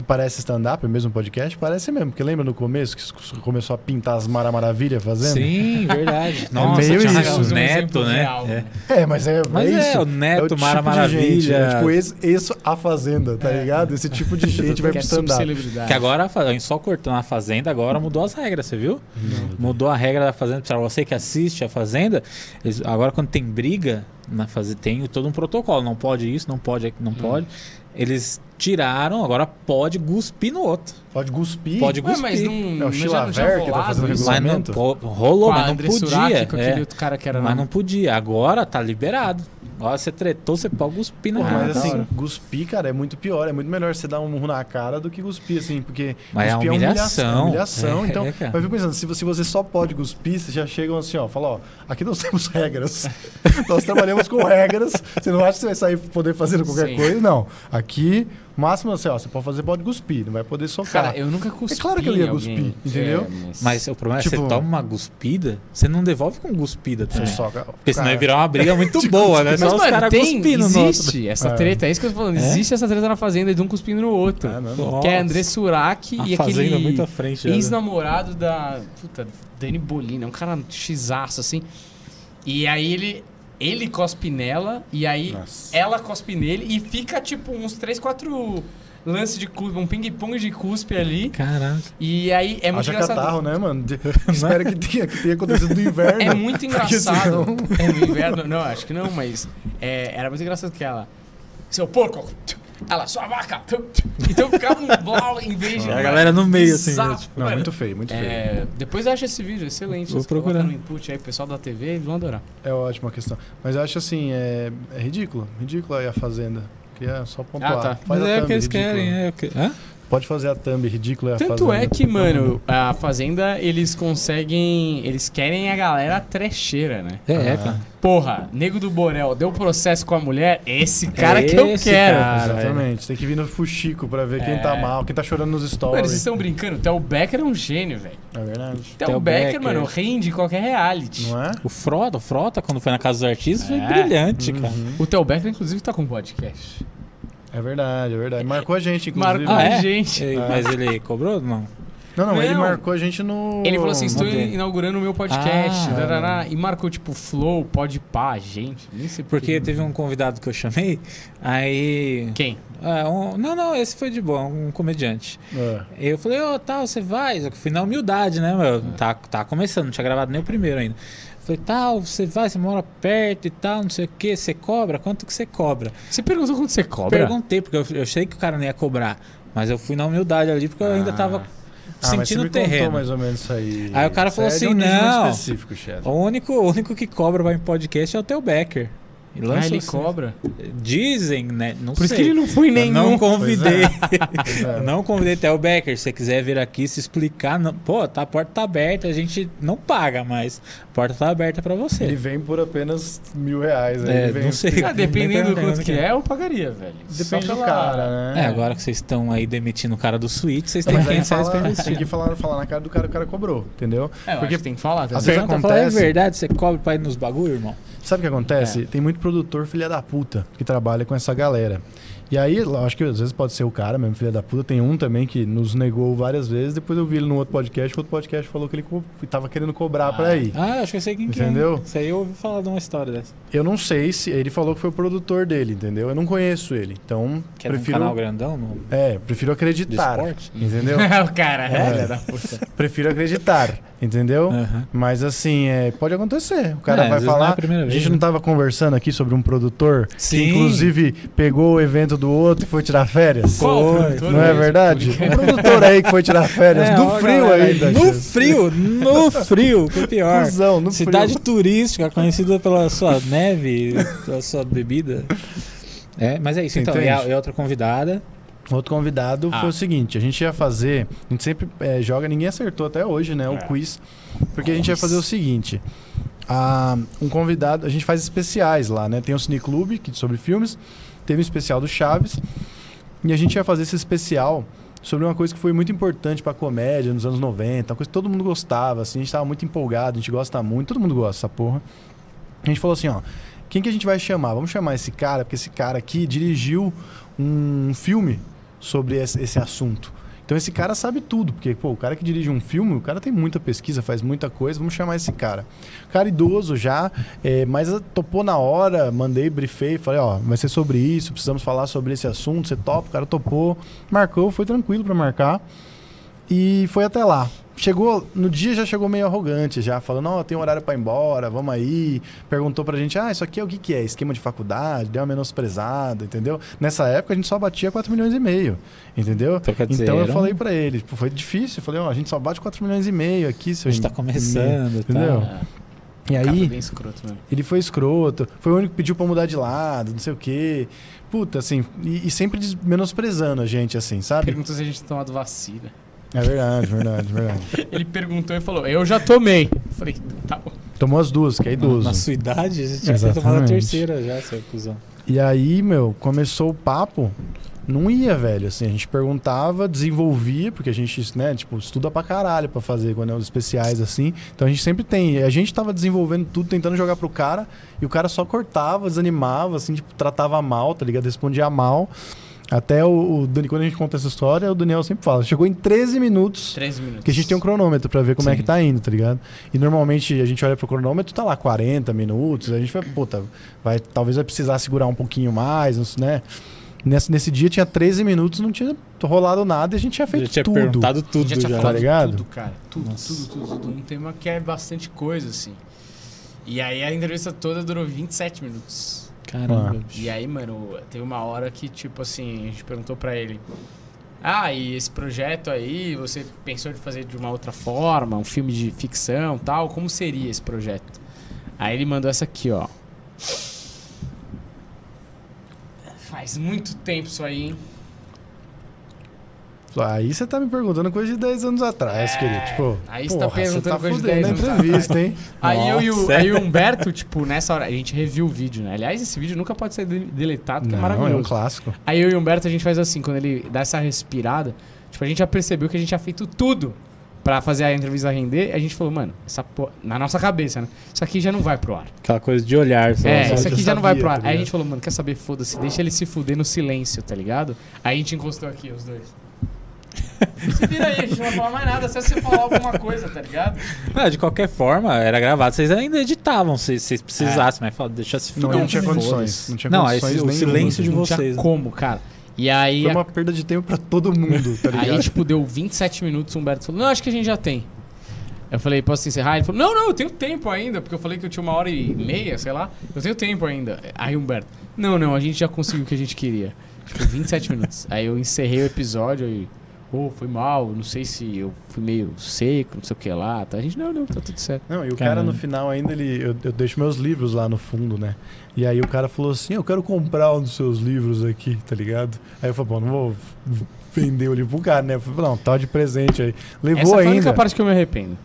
Que parece stand-up, é mesmo podcast? Parece mesmo, porque lembra no começo que começou a pintar as Mara Maravilha fazendo? Sim, verdade. Nossa, meio tinha isso. o Um Neto, né? real, É. É, mas é. Mas é, é, o Neto, é o Mara tipo gente, Maravilha. é tipo esse, esse a Fazenda, tá ligado? Esse tipo de gente vai pro é stand-up. celebridade. Que agora, só cortando a Fazenda, agora mudou as regras, você viu? Mudou a regra da Fazenda. Pra você que assiste a Fazenda, eles- agora quando tem briga na Fazenda, tem todo um protocolo. Não pode isso, não pode, não pode. Eles tiraram, agora pode cuspir no outro. Pode cuspir. Pode Ué, cuspir. mas não, É o não tinha que tá fazendo isso? Mas não, regulamento? rolou, mas não André podia. É. cara que era Mas não podia. Agora tá liberado. Agora você tretou, você pode cuspir na cara. mas assim, cuspir, cara, é muito pior. É muito melhor você dar um murro na cara do que cuspir, assim, porque Mas é cuspir humilhação. humilhação. É, então, é, mas eu fico pensando, se você, se você só pode cuspir, vocês já chegam assim, ó, fala, ó, aqui nós temos regras. nós trabalhamos com regras. Você não acha que você vai sair poder fazendo qualquer Sim. coisa? Não. Aqui, o máximo assim, ó, você pode fazer, pode cuspir, não vai poder socar. Cara, eu nunca cuspi. É claro que eu ia alguém. cuspir, entendeu? É, mas... Mas o problema é Tipo- que você toma uma cuspida, você não devolve com cuspida Você também. soca. Porque senão cara, ia virar uma briga muito boa, né? Mas, Só os mano, caras tem, cuspindo no outro. existe essa É. treta, é isso que eu tô falando. É? Existe essa treta na Fazenda de um cuspindo no outro. Ah, não, não. Nossa. Que é André Surak e aquele muito à frente. né? ex-namorado da. Puta, Dani Bolina, é um cara xizaço assim. E aí ele. Ele cospe nela, e aí Nossa. ela cospe nele, e fica tipo uns 3, 4 lances de cuspe, um ping-pong de cuspe ali. Caraca. E aí é muito Haja engraçado. catarro, né, mano? De- Espero que tenha, que tenha acontecido no inverno. É muito engraçado. É no inverno, não, acho que não, mas é, era muito engraçado que ela. Seu porco! Ela, sua vaca! Então ficava um blau em vez de. A galera no meio, assim, né, tipo, Não, mano. muito feio, muito feio. É, depois acha esse vídeo, excelente. Vou procurar. no input aí, o pessoal da TV, eles vão adorar. É ótima questão. Mas eu acho assim, é, é ridículo. Ridículo aí a Fazenda. Queria só pontuar. Ah, tá. Faz Mas é o que eles ridículo. querem, é o que... Hã? Pode fazer a thumb, ridículo é a Tanto Fazenda. é que, mano, a Fazenda, eles conseguem. Eles querem a galera trecheira, né? É, é, Ah. cara. Porra, nego do Borel deu processo com a mulher, esse cara que eu quero. cara. Exatamente. Tem que vir no fuxico pra ver quem É. tá mal, quem tá chorando nos Mano, stories. vocês estão brincando, o Theo Becker é um gênio, velho. É verdade. Theo, Theo Becker, Becker. mano, rende qualquer reality. Não é? O Frota, o Frota, quando foi na Casa dos Artistas, foi É. brilhante, cara. Uhum. O Theo Becker, inclusive, tá com podcast. É verdade, é verdade. Marcou a gente, inclusive. Marcou Ah, a é? gente. E- Mas ele cobrou? Não. Não, não, ele Não. marcou a gente no. Ele falou assim: estou inaugurando o meu podcast. Ah. darará, e marcou, tipo, Flow, Podpah, gente. Nem sei por Porque teve um convidado que eu chamei, aí... Quem? Ah, um- não, não, esse foi de boa, um comediante. É. Eu falei, ô, tal, você vai? Eu fui na humildade, né, meu? Tá, tá começando, não tinha gravado nem o primeiro ainda. Falei, tal, você vai, você mora perto e tal, não sei o que, você cobra? Quanto que você cobra? Você perguntou quanto você cobra? Perguntei, porque eu, eu sei que o cara não ia cobrar, mas eu fui na humildade ali, porque eu ainda tava Ah, você sentindo o terreno. mais ou menos isso aí. Aí o cara falou é assim, um não. O único, o único que cobra vai em podcast é o Theo Becker. E Ah, lançou ele assim. cobra. Dizem, né? Não Por isso sei. que ele não foi Eu nenhum. não convidei. É. Eu não convidei Theo Becker. Se você quiser vir aqui se explicar, não... pô, tá, a porta tá aberta, a gente não paga, mas a porta tá aberta pra você. Ele vem por apenas mil reais. É, ele vem não sei. Ah, dependendo do quanto que é, eu pagaria, velho. Depende do cara, né? É, agora que vocês estão aí demitindo o cara do Switch, vocês têm Mas aí 500 reais pra investir. tem que falar, falar na cara do cara, o cara cobrou, entendeu? É, Porque que tem que falar. às vezes não tá falando, é acontece- verdade, você cobra pra ir nos bagulho, irmão? Sabe o que acontece? Tem muito produtor filha da puta que trabalha com essa galera. E aí, eu acho que às vezes pode ser o cara mesmo, filha da puta. Tem um também que nos negou várias vezes. Depois eu vi ele no outro podcast. O outro podcast falou que ele co- tava querendo cobrar pra ir. Ah, acho que eu sei quem que Entendeu? é. Isso aí eu ouvi falar de uma história dessa. Eu não sei se. Ele falou que foi o produtor dele, entendeu? Eu não conheço ele. Então, Que prefiro. um canal grandão no É, prefiro de acreditar. esporte. Entendeu? o cara, É. filha da puta. prefiro acreditar. Entendeu? Mas assim, é, pode acontecer. O cara É, vai não é falar. a a gente né? não tava conversando aqui sobre um produtor Sim. que, inclusive, pegou o evento do outro e foi tirar férias? Qual Foi, produtor Não é verdade? Um produtor aí que foi tirar férias, É, no ó, frio galera, ainda. No Jesus. frio, no frio, que é pior. Cusão, no Cidade frio. turística, conhecida pela sua neve, pela sua bebida. É, mas é isso. Você Então, e a, e a outra convidada? Outro convidado Ah. foi o seguinte: a gente ia fazer. A gente sempre é, joga, ninguém acertou até hoje, né? O É. quiz. Porque a gente ia fazer o seguinte: ah, um convidado. A gente faz especiais lá, né? Tem o Cine Clube, que sobre filmes. Teve um especial do Chaves. E a gente ia fazer esse especial sobre uma coisa que foi muito importante pra comédia nos anos 90, uma coisa que todo mundo gostava, assim, a gente tava muito empolgado, a gente gosta muito, todo mundo gosta dessa porra. A gente falou assim, ó, quem que a gente vai chamar? Vamos chamar esse cara, porque esse cara aqui dirigiu um filme sobre esse assunto. Então esse cara sabe tudo, porque pô, o cara que dirige um filme, o cara tem muita pesquisa, faz muita coisa, vamos chamar esse cara. Cara idoso já, é, mas topou na hora, mandei, briefei, falei, ó, vai ser sobre isso, precisamos falar sobre esse assunto, você topa, o cara topou, marcou, foi tranquilo pra marcar e foi até lá. Chegou, no dia já chegou meio arrogante, já falando, não, tem horário pra ir embora, vamos aí. Perguntou pra gente, ah, isso aqui é o que que é? Esquema de faculdade? Deu uma menosprezada, entendeu? Nessa época a gente só batia 4 milhões e meio, entendeu? Então, então eu falei pra ele, tipo, foi difícil, eu falei, ó, a gente só bate 4 milhões e meio aqui, A gente tá em- começando, Entendeu? tá? E Cara, foi aí, bem escroto mesmo. ele foi escroto, foi o único que pediu pra mudar de lado, não sei o quê. Puta, assim, e, e sempre menosprezando a gente, assim, sabe? Perguntou se a gente tinha tomado vacina. É verdade, verdade, verdade. Ele perguntou e falou, eu já tomei. Eu falei, tá bom. Tomou as duas, que é Na, idoso. na sua idade, a gente já tinha tomado a Exatamente. terceira já, seu cuzão. E aí, meu, começou o papo, não ia, velho, assim, a gente perguntava, desenvolvia, porque a gente, né, tipo, estuda pra caralho pra fazer quando é os especiais, assim, então a gente sempre tem, a gente tava desenvolvendo tudo, tentando jogar pro cara, e o cara só cortava, desanimava, assim, tipo, tratava mal, tá ligado, respondia mal, até o, o Dani, quando a gente conta essa história, o Daniel sempre fala, chegou em 13 minutos, 13 minutos. que a gente tem um cronômetro pra ver como é Sim. que tá indo, tá ligado? E normalmente a gente olha pro cronômetro, tá lá 40 minutos, a gente vai, puta, vai, talvez vai precisar segurar um pouquinho mais, né? Nesse, nesse dia tinha 13 minutos, não tinha rolado nada e a gente tinha feito Já tinha tudo. perguntado A tudo gente já tinha já. Tá falado ligado? tudo, cara. Tudo, Nossa. tudo, tudo, tudo. Um tema que é bastante coisa, assim. E aí a entrevista toda durou 27 minutos. Caramba. Ah. E aí, mano, teve uma hora que, tipo assim, a gente perguntou pra ele. Ah, e esse projeto aí, você pensou de fazer de uma outra forma, um filme de ficção tal? Como seria esse projeto? Aí ele mandou essa aqui, ó. Faz muito tempo isso aí, hein? Aí você tá me perguntando coisa de 10 anos atrás, É, querido. Tipo, aí você tá porra, perguntando tá coisa de fudendo 10 na anos entrevista, hein? Aí eu e o, Nossa. aí o Humberto, tipo, nessa hora, a gente reviu o vídeo, né? Aliás, esse vídeo nunca pode ser de- deletado, porque é Não, é um maravilhoso. clássico. Aí eu e o Humberto, a gente faz assim, quando ele dá essa respirada, tipo, a gente já percebeu que a gente tinha feito tudo pra fazer a entrevista render, a gente falou, mano, essa porra, na nossa cabeça, né? Isso aqui já não vai pro ar. Aquela coisa de olhar. Só, é, isso já aqui já não vai pro ar. tá Aí a gente falou, mano, quer saber? Foda-se, deixa ele se fuder no silêncio, tá ligado? Aí a gente encostou aqui, os dois. Se vira aí, a gente não vai falar mais nada, só você falar alguma coisa, tá ligado? Ah, de qualquer forma, era gravado. Vocês ainda editavam se vocês precisassem, mas fala, deixa se Não, não tinha condições. Não tinha Não, condições esse- o silêncio de Não vocês, tinha né? como, cara. E aí, Foi a- uma perda de tempo pra todo mundo, tá ligado? Aí, tipo, deu 27 minutos, o Humberto falou, não, acho que a gente já tem. Eu falei, posso encerrar? Ele falou, não, não, eu tenho tempo ainda, porque eu falei que eu tinha uma hora e meia, sei lá. Eu tenho tempo ainda. Aí Humberto, não, não, a gente já conseguiu o que a gente queria. Tipo, 27 minutos. Aí eu encerrei o episódio e, pô, foi mal, não sei se eu fui meio seco, não sei o que lá. Tá? A gente, não, não, tá tudo certo. Não, e o cara Caramba. no final ainda, ele, eu, eu deixo meus livros lá no fundo, né? E aí o cara falou assim, eu quero comprar um dos seus livros aqui, tá ligado? Aí eu falei, pô, não vou vender o livro pro cara, né? Eu falei, não, tá de presente aí. Levou Essa foi a ainda. única parte que eu me arrependo.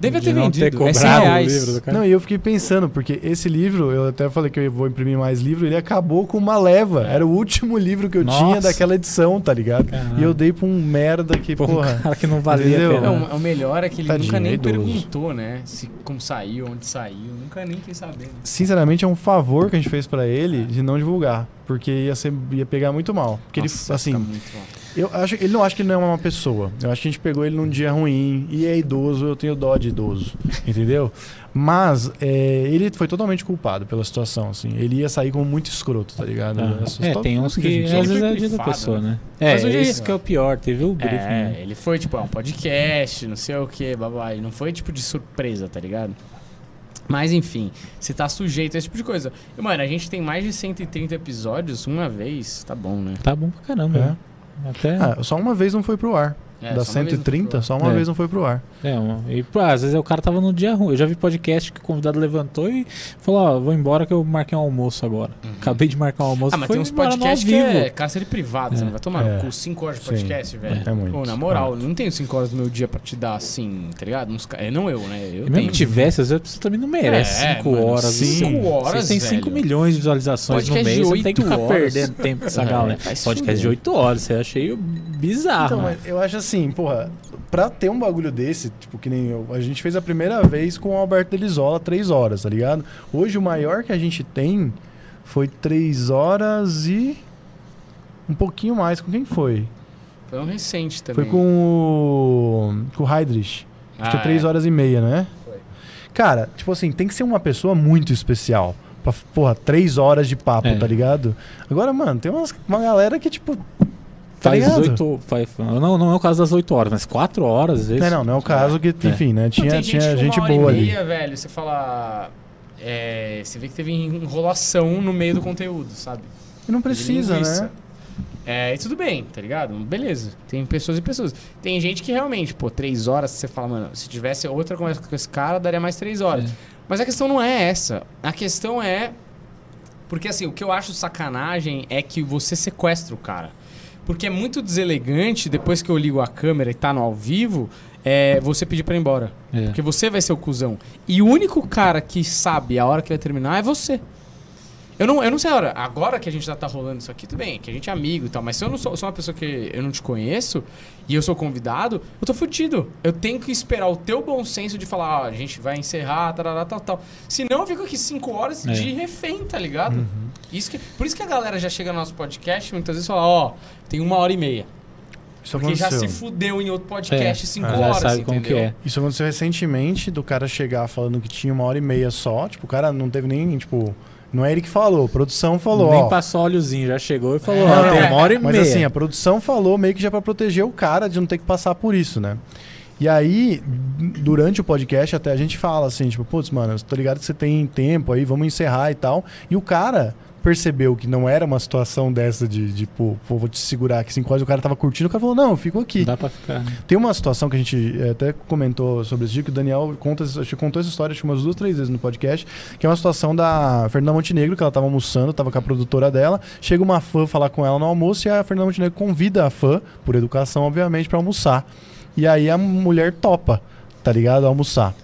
Devia de ter não ter vendido. É 100 cobrado o reais. livro do cara. Não, e eu fiquei pensando, porque esse livro, eu até falei que eu vou imprimir mais livro, ele acabou com uma leva. Era o último livro que eu Nossa. tinha daquela edição, tá ligado? Caramba. E eu dei pra um merda que, Pô, um porra. cara que não valia. Não, o melhor é que ele Tadinho, nunca nem é idoso. perguntou, né? Se, como saiu, onde saiu. Nunca nem quis saber. né? Sinceramente, é um favor que a gente fez pra ele de não divulgar. Porque ia, ser, ia pegar muito mal. Porque Nossa, ele, assim, fica muito mal. Eu acho, ele não acha que ele não é uma pessoa. Eu acho que a gente pegou ele num dia ruim e é idoso, eu tenho dó de idoso, entendeu? Mas é, ele foi totalmente culpado pela situação, assim. Ele ia sair como muito escroto, tá ligado? Ah, é, tem uns que a gente- às vezes é dia da pessoa, né? né? É, Mas hoje- esse que é o pior. Teve o briefing. É, né? ele foi, tipo, é um podcast, não sei o que, babá. Ele não foi, tipo, de surpresa, tá ligado? Mas, enfim, você tá sujeito a esse tipo de coisa. E, mano, a gente tem mais de 130 episódios uma vez, tá bom, né? Tá bom pra caramba. É. né? Até. Ah, só uma vez não foi pro ar. É, das só uma vez não foi 130, pro ar. só uma É. vez não foi pro ar. É, um- e, pô, às vezes o cara tava no dia ruim. Eu já vi podcast que o convidado levantou e falou: Ó, vou embora que eu marquei um almoço agora. Uhum. Acabei de marcar um almoço. Ah, mas foi tem uns no podcasts que vivo. é cárcere privado, você É. não vai tomar É. no cu 5 horas de Sim. podcast, velho. É muito. Pô, na moral, não tenho 5 horas do meu dia pra te dar assim, tá ligado? Uns é, não eu, né? Eu E mesmo tenho. que tivesse, às vezes pessoa também não merece É, 5 mano, horas. cinco assim. horas, Você tem velho. 5 milhões de visualizações no Podcast de mês, você não tem que ficar horas. perdendo tempo com essa É, galera. Podcast de fuder. 8 horas, eu achei bizarro. Então, mano. mas eu acho assim, porra, pra ter um bagulho desse, tipo, que nem eu, a gente fez a primeira vez com o Alberto Delisola, 3 horas, tá ligado? Hoje o maior que a gente tem foi 3 horas e. Um pouquinho mais. Com quem foi? Foi um recente também. Foi com o. Com o Heidrich. Acho que é 3 horas e meia, né? Foi. Cara, tipo assim, tem que ser uma pessoa muito especial. Pra, porra, 3 horas de papo, É. tá ligado? Agora, mano, tem umas, uma galera que, tipo. Tá Faz ligado? 8. Faz, não, não é o caso das 8 horas, mas 4 horas, às vezes. Não, não, não é o caso que, É. enfim, né? Não, Tinha, tem tinha gente uma hora boa e ali. meia, velho, você fala. é, você vê que teve enrolação no meio do conteúdo, sabe? E não precisa, né? É, e tudo bem, tá ligado? Beleza. Tem pessoas e pessoas. Tem gente que realmente, pô, três horas você fala, mano, se tivesse outra conversa com esse cara, daria mais três horas. É. Mas a questão não é essa. A questão é. Porque assim, o que eu acho sacanagem é que você sequestra o cara. Porque é muito deselegante, depois que eu ligo a câmera e tá no ao vivo, é você pedir pra ir embora. É. Porque você vai ser o cuzão. E o único cara que sabe a hora que vai terminar é você. Eu não, eu não sei a hora. Agora que a gente já tá rolando isso aqui, tudo bem, que a gente é amigo e tal. Mas se eu não sou, sou uma pessoa que eu não te conheço e eu sou convidado, eu tô fudido. Eu tenho que esperar o teu bom senso de falar, ó, a gente vai encerrar, tarará, tal, tal. Senão eu fico aqui cinco horas É. de refém, tá ligado? Uhum. Isso que, por isso que a galera já chega no nosso podcast muitas vezes fala, ó, tem uma hora e meia. Isso Porque já aconteceu. se fudeu em outro podcast É, cinco já horas, sabe como entendeu? que é. Isso aconteceu recentemente do cara chegar falando que tinha uma hora e meia só. Tipo, o cara não teve nem, tipo. Não é ele que falou, a produção falou. Nem ó, passou óleozinho, já chegou e falou: É, Ó, não, tem é. uma hora e Mas meia. assim, a produção falou meio que já pra proteger o cara de não ter que passar por isso, né? E aí, durante o podcast, até a gente fala assim, tipo, putz, mano, tô ligado que você tem tempo aí, vamos encerrar e tal. E o cara percebeu que não era uma situação dessa de, de pô, pô, vou te segurar aqui cinco horas, o cara tava curtindo, o cara falou, não, eu fico aqui. Dá pra ficar. né? Tem uma situação que a gente eh, até comentou sobre esse dia, que o Daniel conta, acho que contou essa história acho que umas duas, três vezes no podcast, que é uma situação da Fernanda Montenegro, que ela tava almoçando, tava com a produtora dela, chega uma fã falar com ela no almoço e a Fernanda Montenegro convida a fã, por educação, obviamente, pra almoçar. E aí a mulher topa, tá ligado? Almoçar.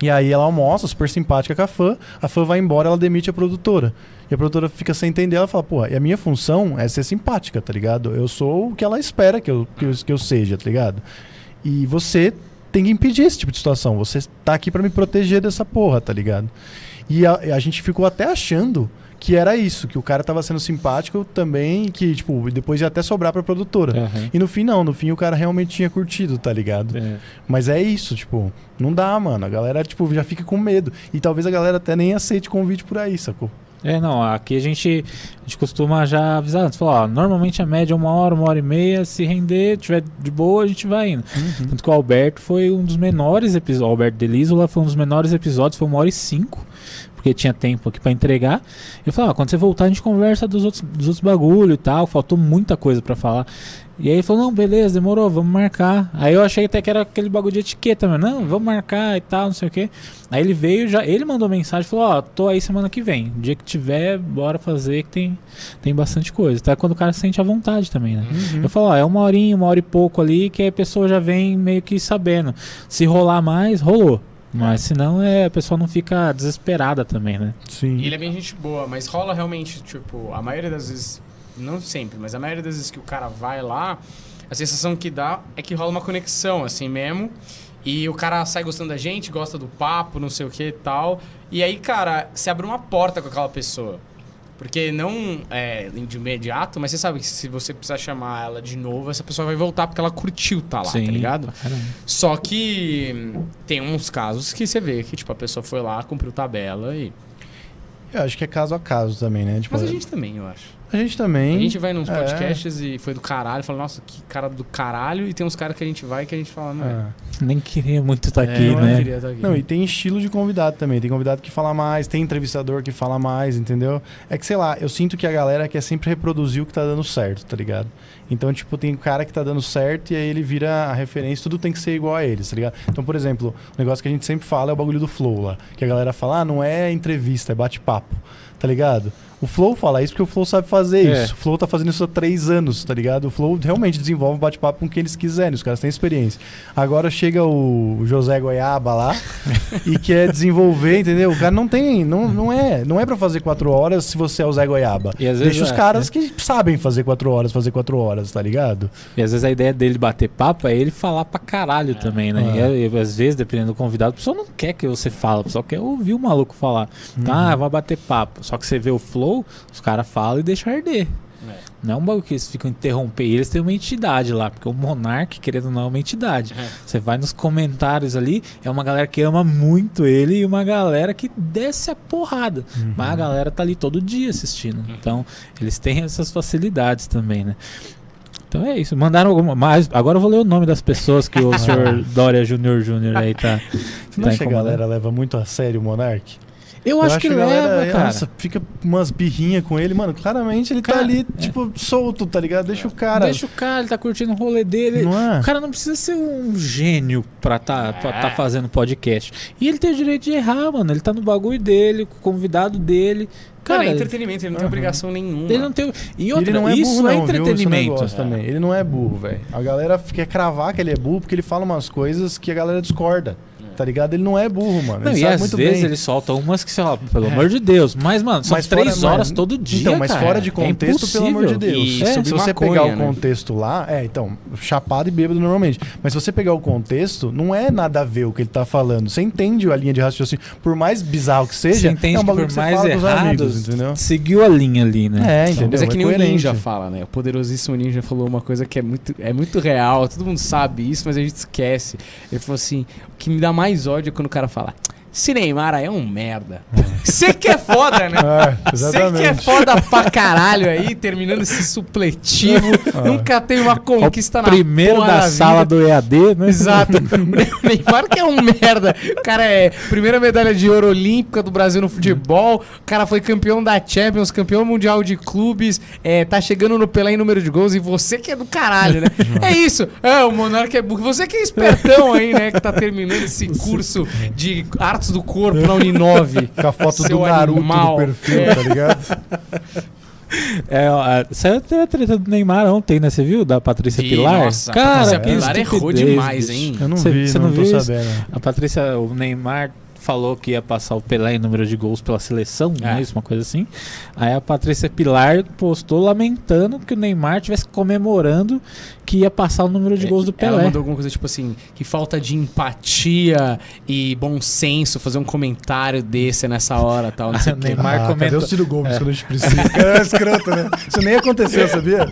E aí ela almoça, super simpática com a fã, a fã vai embora, ela demite a produtora. E a produtora fica sem entender, ela fala, pô, e a minha função é ser simpática, tá ligado? Eu sou o que ela espera que eu, que eu, que eu seja, tá ligado? E você tem que impedir esse tipo de situação. Você tá aqui pra me proteger dessa porra, tá ligado? E a, a gente ficou até achando que era isso, que o cara tava sendo simpático também, que, tipo, depois ia até sobrar pra produtora. Aham. E no fim, não. No fim, o cara realmente tinha curtido, tá ligado? É. Mas é isso, tipo, não dá, mano. A galera, tipo, já fica com medo. E talvez a galera até nem aceite convite por aí, sacou? É, não, aqui a gente, a gente costuma já avisar antes, falar, ó, normalmente a média é uma hora, uma hora e meia, se render, tiver de boa, a gente vai indo. Tanto que o Alberto foi um dos menores episódios, o Alberto Delisola foi um dos menores episódios, foi uma hora e cinco, porque tinha tempo aqui pra entregar. Eu falei, ó, quando você voltar a gente conversa dos outros, dos outros bagulho e tal, faltou muita coisa pra falar. E aí ele falou, não, beleza, demorou, vamos marcar. Aí eu achei até que era aquele bagulho de etiqueta, mas não, vamos marcar e tal, não sei o quê. Aí ele veio, já, ele mandou mensagem, falou, ó, tô aí semana que vem. Dia que tiver, bora fazer que tem, tem bastante coisa. Até quando o cara se sente à vontade também, né? Uhum. Eu falo, ó, é uma horinha, uma hora e pouco ali, que aí a pessoa já vem meio que sabendo. Se rolar mais, rolou. Mas senão é, a pessoa não fica desesperada também, né? Sim. E ele é bem gente boa, mas rola realmente, tipo, a maioria das vezes, não sempre, mas a maioria das vezes que o cara vai lá, a sensação que dá é que rola uma conexão, assim mesmo. E o cara sai gostando da gente, gosta do papo, não sei o que e tal. E aí, cara, você abre uma porta com aquela pessoa. Porque não é de imediato, mas você sabe que se você precisar chamar ela de novo, essa pessoa vai voltar porque ela curtiu tá lá, tá ligado? pra caramba. Só que hum, tem uns casos que você vê que, tipo, a pessoa foi lá, cumpriu tabela e. Eu acho que é caso a caso também, né? Tipo, Mas a gente também, eu acho. A gente também. A gente vai nos é. podcasts e foi do caralho, fala, nossa, que cara do caralho, e tem uns caras que a gente vai que a gente fala, não é. É. Nem queria muito estar É, aqui, não né? queria estar aqui. Não, e tem estilo de convidado também. Tem convidado que fala mais, tem entrevistador que fala mais, entendeu? É que, sei lá, eu sinto que a galera quer sempre reproduzir o que tá dando certo, tá ligado? Então, tipo, tem cara que tá dando certo e aí ele vira a referência, tudo tem que ser igual a eles, tá ligado? Então, por exemplo, o negócio que a gente sempre fala é o bagulho do flow lá. Que a galera fala, ah, não é entrevista, é bate-papo, tá ligado? O Flow fala isso porque o Flow sabe fazer É. isso. O Flow tá fazendo isso há três anos, tá ligado? O Flow realmente desenvolve um bate-papo com quem eles quiserem, os caras têm experiência. Agora chega o José Goiaba lá e quer desenvolver, entendeu? O cara não tem, não, não é, não é para fazer quatro horas se você é o Zé Goiaba. E às vezes Deixa os é, caras que sabem fazer quatro horas, fazer quatro horas, tá ligado? E às vezes a ideia dele bater papo é ele falar pra caralho também, né? É. E, às vezes, dependendo do convidado, a pessoa não quer que você fale, a pessoa quer ouvir o maluco falar. Tá, vai bater papo. Só que você vê o flow, os caras falam e deixam arder. É. Não é um bagulho que eles ficam interromper. E eles têm uma entidade lá, porque o Monark, querendo ou não, é uma entidade. É. Você vai nos comentários ali, é uma galera que ama muito ele e uma galera que desce a porrada. Mas a galera tá ali todo dia assistindo. Então, eles têm essas facilidades também, né? Então é isso. Mandaram alguma mais. Agora eu vou ler o nome das pessoas que o senhor Dória Júnior Júnior aí tá. Você não tá acha que a galera leva muito a sério o Monark? Eu, acho que, leva, galera, cara. nossa, fica umas birrinhas com ele, mano. Claramente ele tá Cara, ali, é. tipo, solto, tá ligado? Deixa o cara. Deixa o cara, ele tá curtindo o rolê dele. Não é? O cara não precisa ser um gênio pra tá, pra É. tá fazendo podcast. E ele tem o direito de errar, mano. Ele tá no bagulho dele, com o convidado dele. Cara, Cara, é entretenimento, ele não tem obrigação nenhuma. ele não tem. E outra, ele não é isso burro, é não, viu? Esse entretenimento. negócio também. Ele não é burro, velho. A galera quer cravar que ele é burro porque ele fala umas coisas que a galera discorda. Tá ligado? Ele não é burro, mano. Não, ele e sabe às muito vezes bem. ele solta umas que você fala, pelo É. amor de Deus. Mas, mano, são Mas fora- três horas mas- todo dia. Então, mas cara. fora de É contexto, pelo amor de. Deus. E É, se você maconha, pegar o né? contexto lá, é, então, chapado e bêbado normalmente. Mas se você pegar o contexto, não é nada a ver o que ele tá falando. Você entende a linha de raciocínio. Por mais bizarro que Você seja, entende é um que bagulho por que você mais fala errados, amigos, entendeu? seguiu a linha ali, né? É, entendeu? Mas é que nem o. Ninja fala, né? O poderosíssimo Ninja falou uma coisa que é muito, é muito real, todo mundo sabe isso, mas a gente esquece. Ele falou assim: o que me dá mais ódio é quando o cara fala. Se Neymar aí é um merda. Você que é foda, né? É, Você que é foda pra caralho aí, terminando esse supletivo. Nunca teve uma conquista na Primeiro da sala do EAD, né? Exato. O Neymar que é um merda. O cara é primeira medalha de ouro olímpica do Brasil no futebol. O cara foi campeão da Champions, campeão mundial de clubes. É, tá chegando no Pelé em número de gols. E você que é do caralho, né? é isso. É, o Monarca é burro. Você que é espertão aí, né? Que tá terminando esse curso de artes do corpo na Uninove. Com a foto do Naruto animal. no perfil, É. tá ligado? É, ó, a- saiu até a treta do Neymar ontem, né? Você viu? Da Patrícia Vi, Pilar? nossa, a Cara, Patrícia que Pilar errou demais, hein? Eu não Cê- vi, cê não, não tô isso? sabendo. A Patrícia, o Neymar falou que ia passar o Pelé em número de gols pela seleção, não é É. isso? Uma coisa assim. Aí a Patrícia Pilar postou lamentando que o Neymar estivesse comemorando que ia passar o número de gols do Ela Pelé. mandou alguma coisa tipo assim, que falta de empatia e bom senso fazer um comentário desse nessa hora tal, não sei o. Neymar ah, cadê comentou- os tiro gols quando a gente precisa? É escroto, né? Isso nem aconteceu, sabia?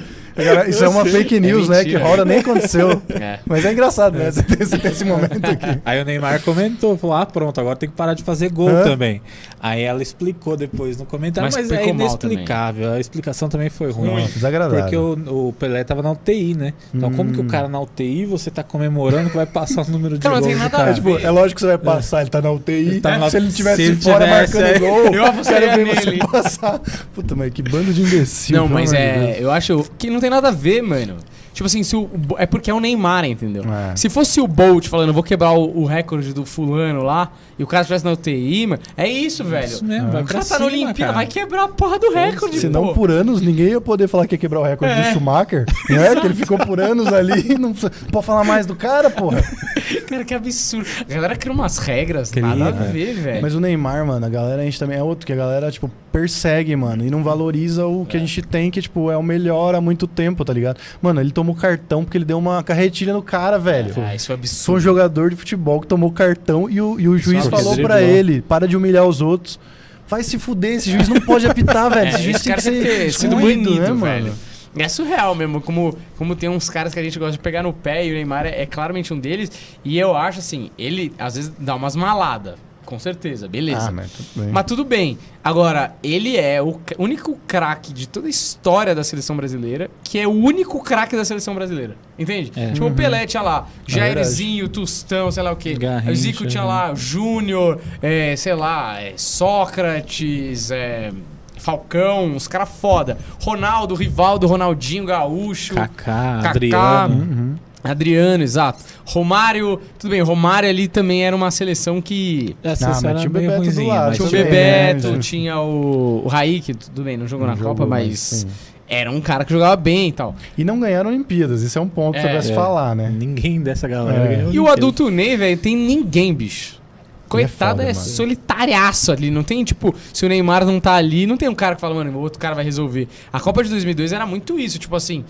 Isso é uma fake news, né? Que roda nem aconteceu. É. Mas é engraçado, né? Você tem, você tem esse momento aqui. Aí o Neymar comentou, falou: ah, pronto, agora tem que parar de fazer gol Hã? também. Aí ela explicou depois no comentário, Mas mas, é inexplicável. A explicação também foi ruim. Nossa, desagradável. Porque o, o Pelé tava na UTI, né? Então, como que o Hum. cara na UTI você tá comemorando que vai passar o número de Cara, não gols tem do nada cara? É, tipo, é lógico que você vai passar, ele tá na UTI. Ele tá na- Se ele tivesse se ele fora tivesse, marcando é. gol, Eu quero ver você passar. Puta, mas que bando de imbecil. Não, mas é. Eu acho que não tem nada a ver, mano. Tipo assim, se o, é porque é o Neymar, entendeu? É. Se fosse o Bolt falando, eu vou quebrar o, o recorde do fulano lá, e o cara estivesse na UTI, mano, é isso, velho. Isso mesmo, vai o cara tá na Olimpíada, vai quebrar a porra do recorde, Se não pô. por anos, ninguém ia poder falar que ia quebrar o recorde É. do Schumacher. Não é? Que ele ficou por anos ali e não pode falar mais do cara, porra. Cara, que absurdo. A galera cria umas regras, Cria, nada a velho. ver, velho. Mas o Neymar, mano, a galera, a gente também é outro, que a galera, tipo, persegue, mano, e não valoriza o que a gente tem, que, tipo, é o melhor há muito tempo, tá ligado? Mano, ele tomou cartão porque ele deu uma carretilha no cara, velho. Ah, isso é Foi um absurdo. jogador de futebol que tomou cartão e o, e o juiz Só falou pra driblou. ele: para de humilhar os outros. Vai se fuder, esse juiz não pode apitar, velho. É, esse juiz esse tem que ser sido banido, né, velho. mano? É surreal mesmo, como, como tem uns caras que a gente gosta de pegar no pé e o Neymar é, é claramente um deles. E eu acho assim, ele às vezes dá umas maladas, com certeza, beleza. Ah, mas tudo bem. Mas tudo bem. Agora, ele é o único craque de toda a história da seleção brasileira, que é o único craque da seleção brasileira. Entende? É. Tipo, o Pelé tinha lá, É. Jairzinho, Tostão, sei lá o quê. Garrincha, o Zico tinha lá, Júnior, é, sei lá, é, Sócrates, é, Falcão, os caras foda. Ronaldo, Rivaldo, Ronaldinho, Gaúcho. Kaká, Kaká, Adriano. Uhum. Adriano, exato. Romário, tudo bem, Romário ali também era uma seleção que Essa Ah, mas era tinha o Bebeto ruimzinha, lado, mas tinha o Bebeto, Bebeto. tinha o, o Raik, tudo bem, não jogou na Não Copa, jogou, mas sim. era um cara que jogava bem e tal. E não ganharam Olimpíadas, isso é um ponto É, pra se é. falar, né? Ninguém dessa galera É. ganhou E o adulto Ney, velho, tem ninguém, bicho. Coitado, foda, é, solitariaço ali. Não tem, tipo, se o Neymar não tá ali, não tem um cara que fala, mano, o outro cara vai resolver. A Copa de 2002 era muito isso, tipo assim.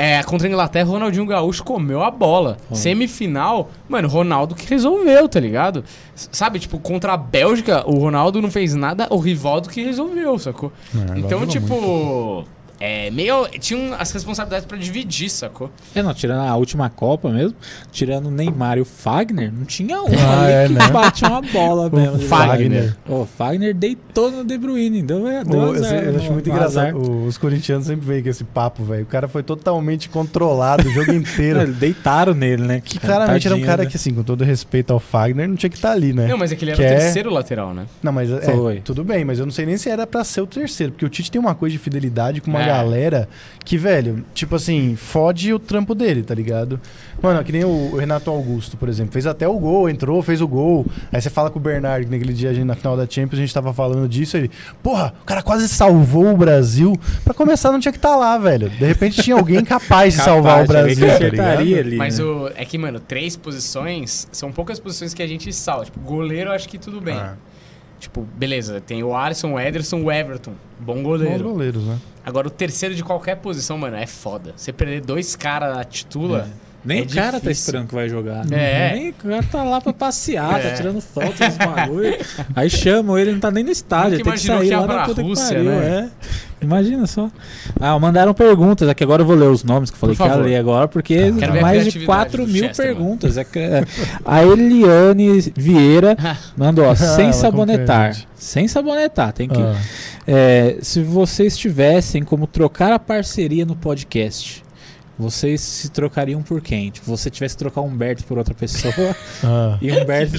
É, contra a Inglaterra, o Ronaldinho Gaúcho comeu a bola. Foi. Semifinal, mano, Ronaldo que resolveu, tá ligado? S- Sabe, tipo, contra a Bélgica, o Ronaldo não fez nada, o Rivaldo que resolveu, sacou? É, então, tipo, muito. É meio. Tinha as responsabilidades pra dividir, sacou? É, não, tirando a última Copa mesmo, tirando o Neymar e o Fagner, não tinha um Ah, ali é, que né? bate uma bola mesmo. Fagner. O Fagner deitou no De Bruyne, deu, deu O- azar, eu acho muito engraçado. o- Os corintianos sempre veem com esse papo, velho. O cara foi totalmente controlado o jogo inteiro. Não, Deitaram nele, né? Que claramente era um Tadinho, cara né? que, assim, com todo respeito ao Fagner, não tinha que estar ali, né? Não, mas é que ele era Que o é- terceiro lateral, né? Não, mas é, Foi. tudo bem, mas eu não sei nem se era pra ser o terceiro, porque o Tite tem uma coisa de fidelidade com uma É. galera que, velho, tipo assim, fode o trampo dele, tá ligado? Mano, que nem o Renato Augusto, por exemplo, fez até o gol, entrou, fez o gol. Aí você fala com o Bernard, que naquele dia a gente, na final da Champions a gente tava falando disso, ele, porra, o cara quase salvou o Brasil. Pra começar, não tinha que estar lá, velho. De repente tinha alguém capaz de Capaz, salvar o alguém Brasil, que tá ligado? ali, Mas né? o, é que, mano, três posições são poucas posições que a gente salva. Tipo, goleiro, acho que tudo bem. Ah, Tipo, beleza, tem o Alisson, o Ederson, o Everton. Bom goleiro. goleiros, né? Agora, o terceiro de qualquer posição, mano, é foda. Você perder dois caras na titula. Nem é o cara tá difícil. esperando que vai jogar. É. Nem o cara tá lá pra passear, É. tá tirando foto dos bagulho. Aí chamam ele, não tá nem no estádio. Tem que sair que lá pra da puta que Rússia, pariu, né? é. Imagina só. Ah, mandaram perguntas aqui. Agora eu vou ler os nomes que eu falei que ia ler agora, porque mais de criatividade 4 do mil Chester, perguntas. É que- é. A Eliane Vieira mandou, ó, sem Ela sabonetar. compreende. Sem sabonetar, tem que. Ah. É, se vocês tivessem como trocar a parceria no podcast, vocês se trocariam por quem? Tipo, você tivesse que trocar o Humberto por outra pessoa Ah. e o Humberto.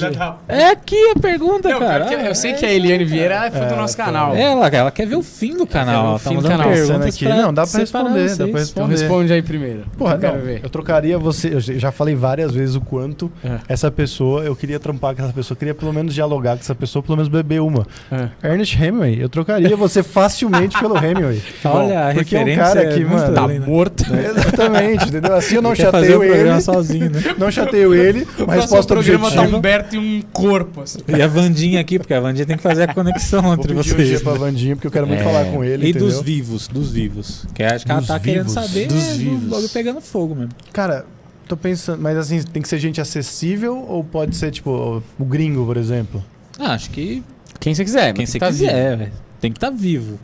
É aqui a pergunta, Não, cara. eu Ah, sei é. que a Eliane Vieira ela foi do É, nosso canal. Ela, ela quer ver o fim do canal. o Ela fim tá do mandando canal. perguntas Aqui. Não, dá pra responder, dá pra Então responder. responde aí primeiro. Porra, eu quero não, ver. eu trocaria você. Eu já falei várias vezes o quanto É. essa pessoa, eu queria trampar com essa pessoa, eu queria pelo menos dialogar com essa pessoa, pelo menos beber uma. É. Ernest Hemingway, eu trocaria você facilmente pelo Hemingway. Olha, a Porque é um referência cara é que, muito mano, Tá né? morto. Exatamente, entendeu? Assim eu não Ele quer fazer o chateio ele. programa sozinho, né? Não chateio ele, O uma resposta próximo programa tá objetiva. Humberto e um corpo. Assim. E a Vandinha aqui, porque a Vandinha tem que fazer a conexão Vou entre pedir um vocês. dia pra Vandinha, porque eu quero muito É. falar com ele, E entendeu? dos vivos, dos vivos. Que acho que ela Dos tá querendo vivos, saber dos é, do vivos. bagulho pegando fogo mesmo. Cara, tô pensando, mas assim, tem que ser gente acessível ou pode ser, tipo, o gringo, por exemplo? Ah, acho que Quem você quiser. quem mas você tá quiser, velho. Tem que estar vivo.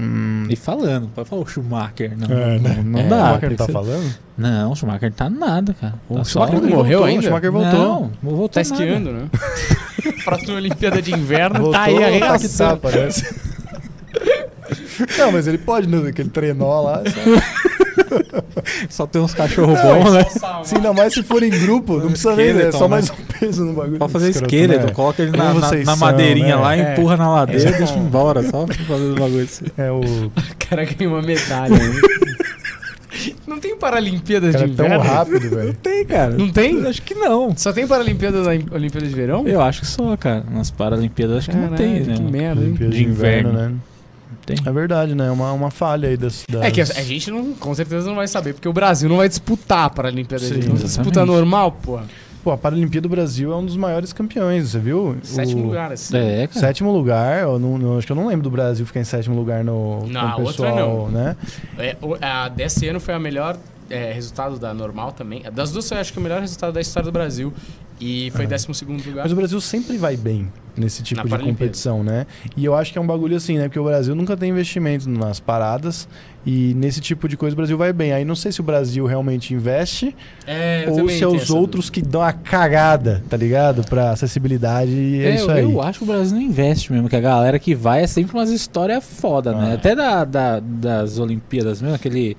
Hum, E falando, pode falar o Schumacher. Não, É, né? não, não É, o dá. Schumacher não que tá ser- falando? Não, o Schumacher tá nada, cara. O Tá Schumacher não morreu voltou, ainda? O Schumacher voltou. Não, não voltou Tá nada. esquiando, né? Próxima Olimpíada de Inverno Voltou, tá aí tá que tá, parece. Não, mas ele pode, né? Aquele trenó lá. Só tem uns cachorros bons, né? Se ainda mais se for em grupo, não precisa nem. É só né? mais um peso no bagulho. Pode fazer esqueleto, né? coloca ele Como na, na, na são, madeirinha né? lá, É. empurra na ladeira É. e deixa embora, só pra fazer o bagulho assim. É o O cara ganhou uma medalha. né? Não tem Paralimpíadas cara de é tão Inverno? rápido, velho. Tem, cara. Não tem? Acho que não. Só tem Paralimpíadas da Olimpíada de Verão? Eu acho que só, cara. Nas Paralimpíadas acho que não tem, Caralho, né? Que merda, hein? Olimpíada De inverno. né? Tem. É verdade, né? É uma, uma falha aí das, das... É que a, a gente não, com certeza não vai saber, porque o Brasil não vai disputar a Paralimpíada Sim, exatamente. Disputa normal, porra. Pô, a Paralimpíada do Brasil é um dos maiores campeões, você viu? Sétimo O lugar, assim. É, cara. Sétimo lugar, eu não, não- acho que eu não lembro do Brasil ficar em sétimo lugar no Não, o outra pessoal, né? É, o- a desse ano foi a melhor é, resultado da normal também. Das duas foi acho que o melhor resultado da história do Brasil. E foi É. décimo segundo lugar. Mas o Brasil sempre vai bem nesse tipo Na de competição, né? E eu acho que é um bagulho assim, né? Porque o Brasil nunca tem investimento nas paradas e nesse tipo de coisa o Brasil vai bem. Aí não sei se o Brasil realmente investe É, ou se é os outros que dão a cagada, tá ligado? Pra acessibilidade e é, É, isso eu, aí. eu acho que o Brasil não investe mesmo, que a galera que vai é sempre umas histórias foda, né? Ah. Até da, da- das Olimpíadas mesmo, aquele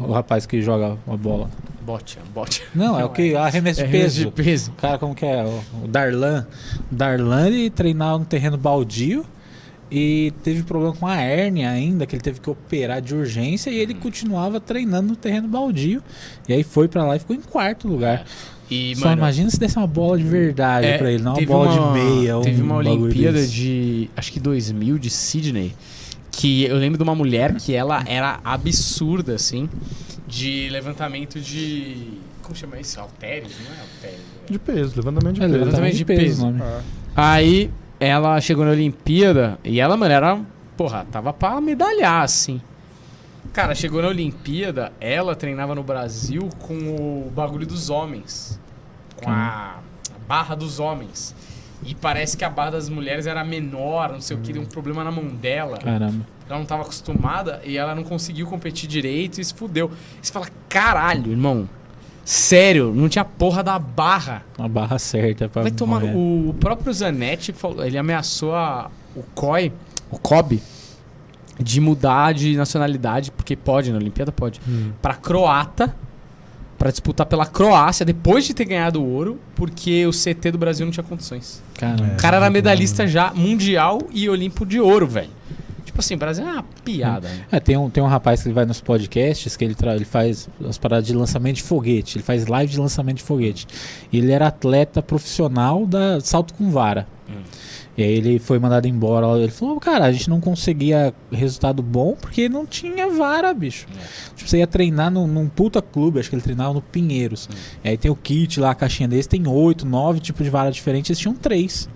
o rapaz que joga a bola. Bote, bote. Não, é o que? Arremesso de É peso. de peso. O cara, como que é? O, Darlan. Darlan, ele treinava no terreno baldio e teve problema com a hérnia ainda, que ele teve que operar de urgência e ele continuava treinando no terreno baldio. E aí foi pra lá e ficou em quarto lugar. E, Só mano, imagina se desse uma bola de verdade é, pra ele, não uma bola uma- de meia. Teve um uma Olimpíada desse. de, acho que 2000, de Sydney, que eu lembro de uma mulher que ela era absurda, assim, de levantamento de... Como chama isso? Halteres? Não é halteres. De peso, levantamento de É, peso. levantamento de peso, o nome. Ah. Aí ela chegou na Olimpíada e ela, mano, era. Porra, tava pra medalhar, assim. Cara, chegou na Olimpíada, ela treinava no Brasil com o bagulho dos homens. Com a barra dos homens. E parece que a barra das mulheres era menor, não sei o que, deu um problema na mão dela. Caramba. Ela não tava acostumada e ela não conseguiu competir direito e se fudeu. E você fala, caralho, irmão. Sério, não tinha porra da barra. Uma barra certa pra Vai tomar. O, próprio Zanetti, falou- ele ameaçou a- o COI, o COB, de mudar de nacionalidade, porque pode, na Olimpíada pode, Hum. pra croata, pra disputar pela Croácia, depois de ter ganhado o ouro, porque o CT do Brasil não tinha condições. Caramba. O cara era medalhista já mundial e olímpico de ouro, velho. Tipo assim, o Brasil é uma piada, né? É, tem um, tem um rapaz que ele vai nos podcasts que ele, ele faz as paradas de lançamento de foguete. Ele faz live de lançamento de foguete. E ele era atleta profissional da salto com vara. Hum. E aí ele foi mandado embora. Ele falou, cara, a gente não conseguia resultado bom porque não tinha vara, bicho. É. Tipo, você ia treinar num, num puta clube, acho que ele treinava no Pinheiros. Hum. E aí tem o kit lá, a caixinha desse, tem oito, nove tipos de vara diferentes, eles tinham três.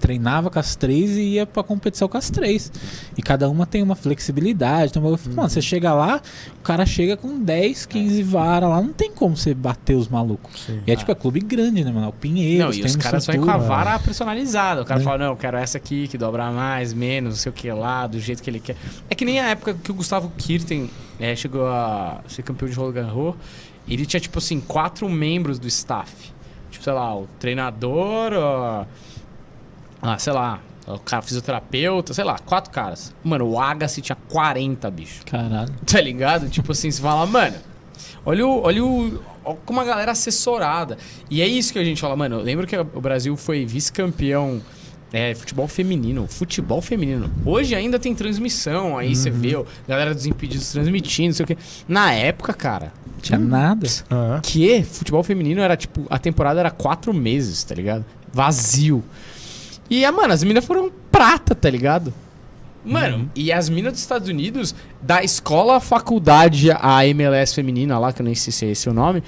Treinava com as três e ia pra competição com as três. E cada uma tem uma flexibilidade. Uma... Uhum. Mano, você chega lá, o cara chega com 10, 15 varas lá, não tem como você bater os malucos. Sim. E é tipo, é clube grande, né, mano? É O Pinheiros, Não, e tem os caras vão com a vara personalizada. O cara Né? fala, não, eu quero essa aqui, que dobra mais, menos, não sei o que lá, do jeito que ele quer. É que nem a época que o Gustavo Kirten é, chegou a ser campeão de Roland Garros, ele tinha, tipo assim, quatro membros do staff. Tipo, sei lá, o treinador, ó, ah, sei lá, o cara fisioterapeuta, sei lá, quatro caras. Mano, o Agassi tinha 40, bicho. Caralho. Tá ligado? tipo assim, você fala, mano, olha o. Olha o. olha como a galera é assessorada. E é isso que a gente fala, mano. Eu lembro que o Brasil foi vice-campeão. É, futebol feminino. Futebol feminino. Hoje ainda tem transmissão. Aí você vê, ó, galera dos impedidos transmitindo, não sei o quê. Na época, cara. Não tinha nada. Ah, Que futebol feminino era tipo. A temporada era quatro meses, tá ligado? Vazio. E, ah, mano, as minas foram prata, tá ligado? Mano, e as minas dos Estados Unidos, da escola faculdade a MLS feminina lá, que eu nem sei se é esse o nome.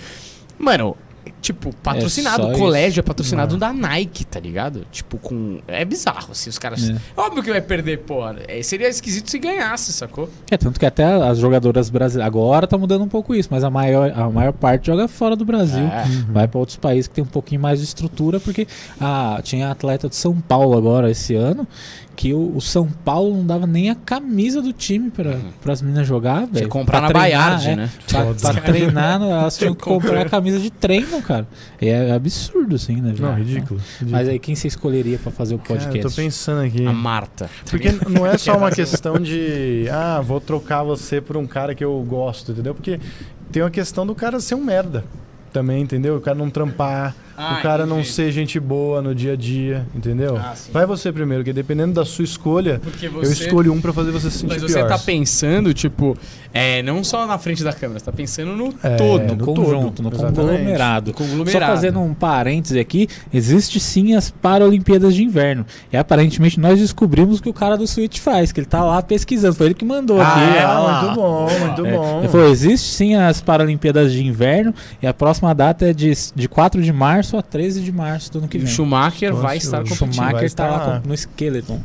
Mano, tipo, patrocinado. só o colégio isso. é patrocinado Ah. da Nike, tá ligado? Tipo, com. É bizarro, assim, os caras. É. Óbvio que vai perder, porra. É, seria esquisito se ganhasse, sacou? É, tanto que até as jogadoras brasileiras. Agora tá mudando um pouco isso, mas a maior, a maior parte joga fora do Brasil. É. Vai pra outros países que tem um pouquinho mais de estrutura, porque ah, tinha atleta de São Paulo agora esse ano que o, o São Paulo não dava nem a camisa do time para as meninas jogar, Você velho. comprar Pra na treinar, Baiard, é. né? Pra, pra treinar, elas tinham que comprar a camisa de treino, cara. É absurdo, assim, né? Não, ridículo. ridículo. Mas aí, quem você escolheria pra fazer o Cara, podcast? eu tô pensando aqui. A Marta. Porque não é só uma questão de, ah, vou trocar você por um cara que eu gosto, entendeu? Porque tem uma questão do cara ser um merda também, entendeu? O cara não trampar, Ah, o cara não entendi. ser gente boa no dia a dia, entendeu? Ah, sim. Vai você primeiro, porque dependendo da sua escolha, Porque eu você... escolho um pra fazer você se sentir Mas você pior. tá pensando, tipo, é, não só na frente da câmera, você tá pensando no É, todo, no conjunto, no conglomerado. Só fazendo um parêntese aqui, existe sim as Paralimpíadas de Inverno. E aparentemente nós descobrimos o que o cara do Switch faz, que ele tá lá pesquisando. Foi ele que mandou aqui. Ah, olha lá. muito bom, muito É, bom. Ele falou, existe sim as Paralimpíadas de Inverno e a próxima data é de, de 4 de março a 13 de março do ano que E o vem. Schumacher Nossa, vai o estar O competindo. Schumacher vai está lá no Skeleton.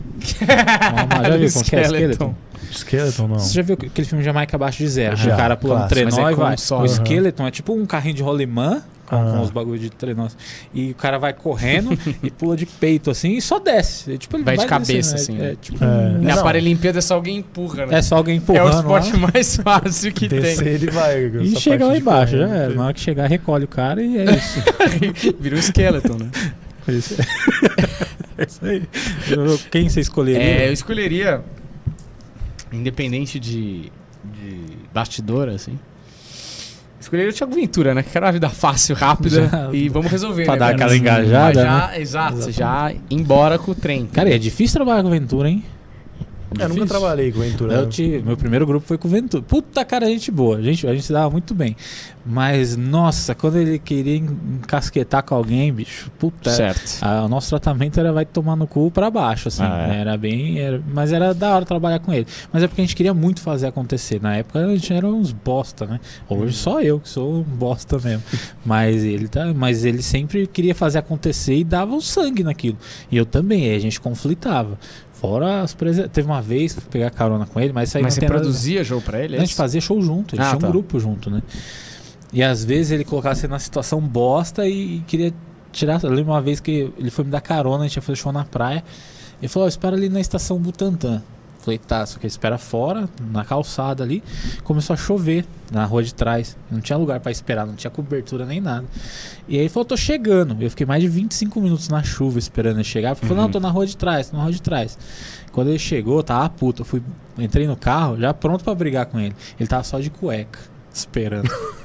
Mas já viu como que é Skeleton? Skeleton não. Você já viu aquele filme Jamaica Abaixo de Zero? Já, o cara pula no clássico. trenó é e vai. só, o. Skeleton é tipo um carrinho de rolimã com, Ah. com os bagulhos de trenó. E o cara vai correndo e pula de peito assim e só desce. É, tipo, ele Vai de cabeça, descendo, assim, É, né? é tipo É. um- Na. Paralimpíada é só alguém empurra, né? é só alguém É empurrando o esporte lá, mais fácil que Descer ele vai. e chega lá embaixo. Já era. Na hora que chegar, recolhe o cara e é isso. tem. Vira um skeleton, né? Isso. é isso aí. Quem você escolheria? É, eu escolheria, independente de, de bastidor, assim. Escolheria o Thiago Ventura, né? Que era uma vida fácil, rápida Já- e vamos resolver. Pra né, dar cara? aquela engajada, já, né? Exato, Exatamente. já embora com o trem. Cara, é difícil trabalhar com Ventura, hein? Eu nunca trabalhei com Ventura. Eu te- meu primeiro grupo foi com o Ventura. Puta cara, gente boa. A gente, a gente se dava muito bem. Mas, nossa, quando ele queria en- encasquetar com alguém, bicho, puta. Certo. a- o nosso tratamento era vai tomar no cu pra baixo, assim. Ah, é? Era bem. era- mas era da hora trabalhar com ele. Mas é porque a gente queria muito fazer acontecer. Na época a gente era uns bosta, né? Hoje só eu que sou um bosta mesmo. mas ele tá. Mas ele sempre queria fazer acontecer e dava o sangue naquilo. E eu também, aí a gente conflitava. Fora as presen... Teve uma vez, pegar carona com ele, mas isso aí Mas não você nada- produzia jogo pra ele? é a gente fazia show junto, a gente Ah, tinha tá. um grupo junto, né? E às vezes ele colocava você na situação bosta e, e queria tirar. Eu lembro uma vez que ele foi me dar carona, a gente ia fazer show na praia. Ele falou: ó, espera ali na estação Butantã. Falei, tá, só que espera fora, na calçada ali. Começou a chover na rua de trás. Não tinha lugar pra esperar, não tinha cobertura nem nada. E aí ele falou, tô chegando. Eu fiquei mais de 25 minutos na chuva esperando ele chegar. Falou, Uhum. não, tô na rua de trás, tô na rua de trás. Quando ele chegou, tava puto. Eu fui, entrei no carro, já pronto pra brigar com ele. Ele tava só de cueca, esperando.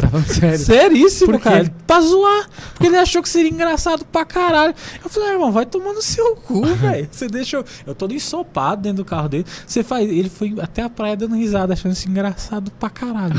Tava sério. Seríssimo, cara. Pra zoar. Porque ele achou que seria engraçado pra caralho. Eu falei, ah, irmão, vai tomar no seu cu, velho. Você deixou. Eu todo ensopado dentro do carro dele. Você faz. Ele foi até a praia dando risada, achando isso engraçado pra caralho.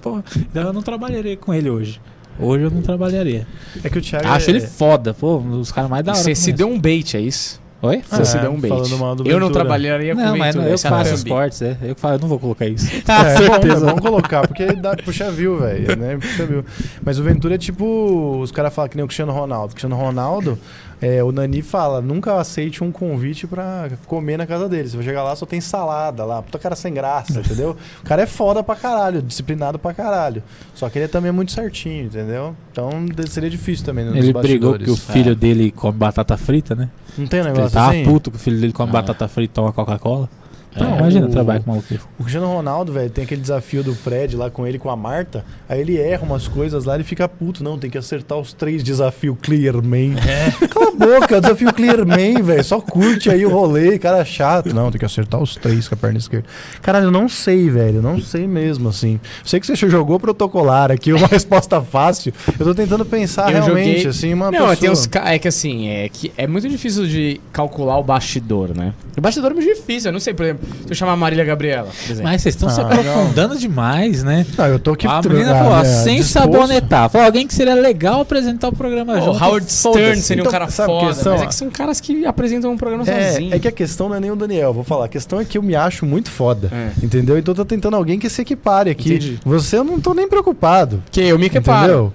Pô, então eu não trabalharia com ele hoje. Hoje eu não trabalharia. É que o Thiago. Acho é... ele foda, pô, um dos caras mais da hora. Você se deu um bait, é isso? Oi? Você Ah, se é, deu um bait. falando mal do Eu não trabalharia com Não, mas Ventura, não, eu é faço a os thumb. cortes, é. Eu, que faço, eu não vou colocar isso. É, é bom, é certeza. bom colocar, porque dá, puxa view, velho. Né? Puxa view. Mas o Ventura é tipo. Os caras falam que nem o Cristiano Ronaldo. O Cristiano Ronaldo, é, o Nani fala: nunca aceite um convite pra comer na casa dele. Você vai chegar lá, só tem salada lá. Puta cara sem graça, entendeu? O cara é foda pra caralho, disciplinado pra caralho. Só que ele também é muito certinho, entendeu? Então seria difícil também nos Ele brigou que o filho dele come batata frita, né? Não tem um Ele negócio tava assim? puto que o filho dele come Ah. batata frita e toma Coca-Cola. Não, É, imagina o- trabalhar com maluco. O Cristiano Ronaldo, velho, tem aquele desafio do Fred lá com ele, com a Marta. Aí ele erra umas coisas lá, ele fica puto. Não, tem que acertar os três desafios Clearman. É. Cala a boca, desafio Clearman, velho. Só curte aí o rolê, cara chato. Não, tem que acertar os três com a perna esquerda. Caralho, eu não sei, velho. eu Não sei mesmo, assim. Sei que você jogou protocolar aqui, uma resposta fácil. Eu tô tentando pensar Eu realmente, joguei- assim, uma Não, pessoa... tem uns ca- é que assim, é que é muito difícil de calcular o bastidor, né? O bastidor é muito difícil, eu não sei, por exemplo, se eu chamar a Marília Gabriela, por exemplo. Mas vocês estão se Ah, aprofundando demais, né? Não, eu tô aqui... a menina ah, falou, ó, é, sem disposto. sabonetar. Falou, alguém que seria legal apresentar o programa Pô, junto. Howard Stern seria um Então, cara sabe a foda, questão? mas é que são caras que apresentam um programa sozinho. É, é que a questão não é nem o Daniel, vou falar. A questão é que eu me acho muito foda. É. Entendeu? Então eu tô tentando alguém que se equipare aqui. Entendi. Você eu não tô nem preocupado. Que eu me equiparo. Entendeu?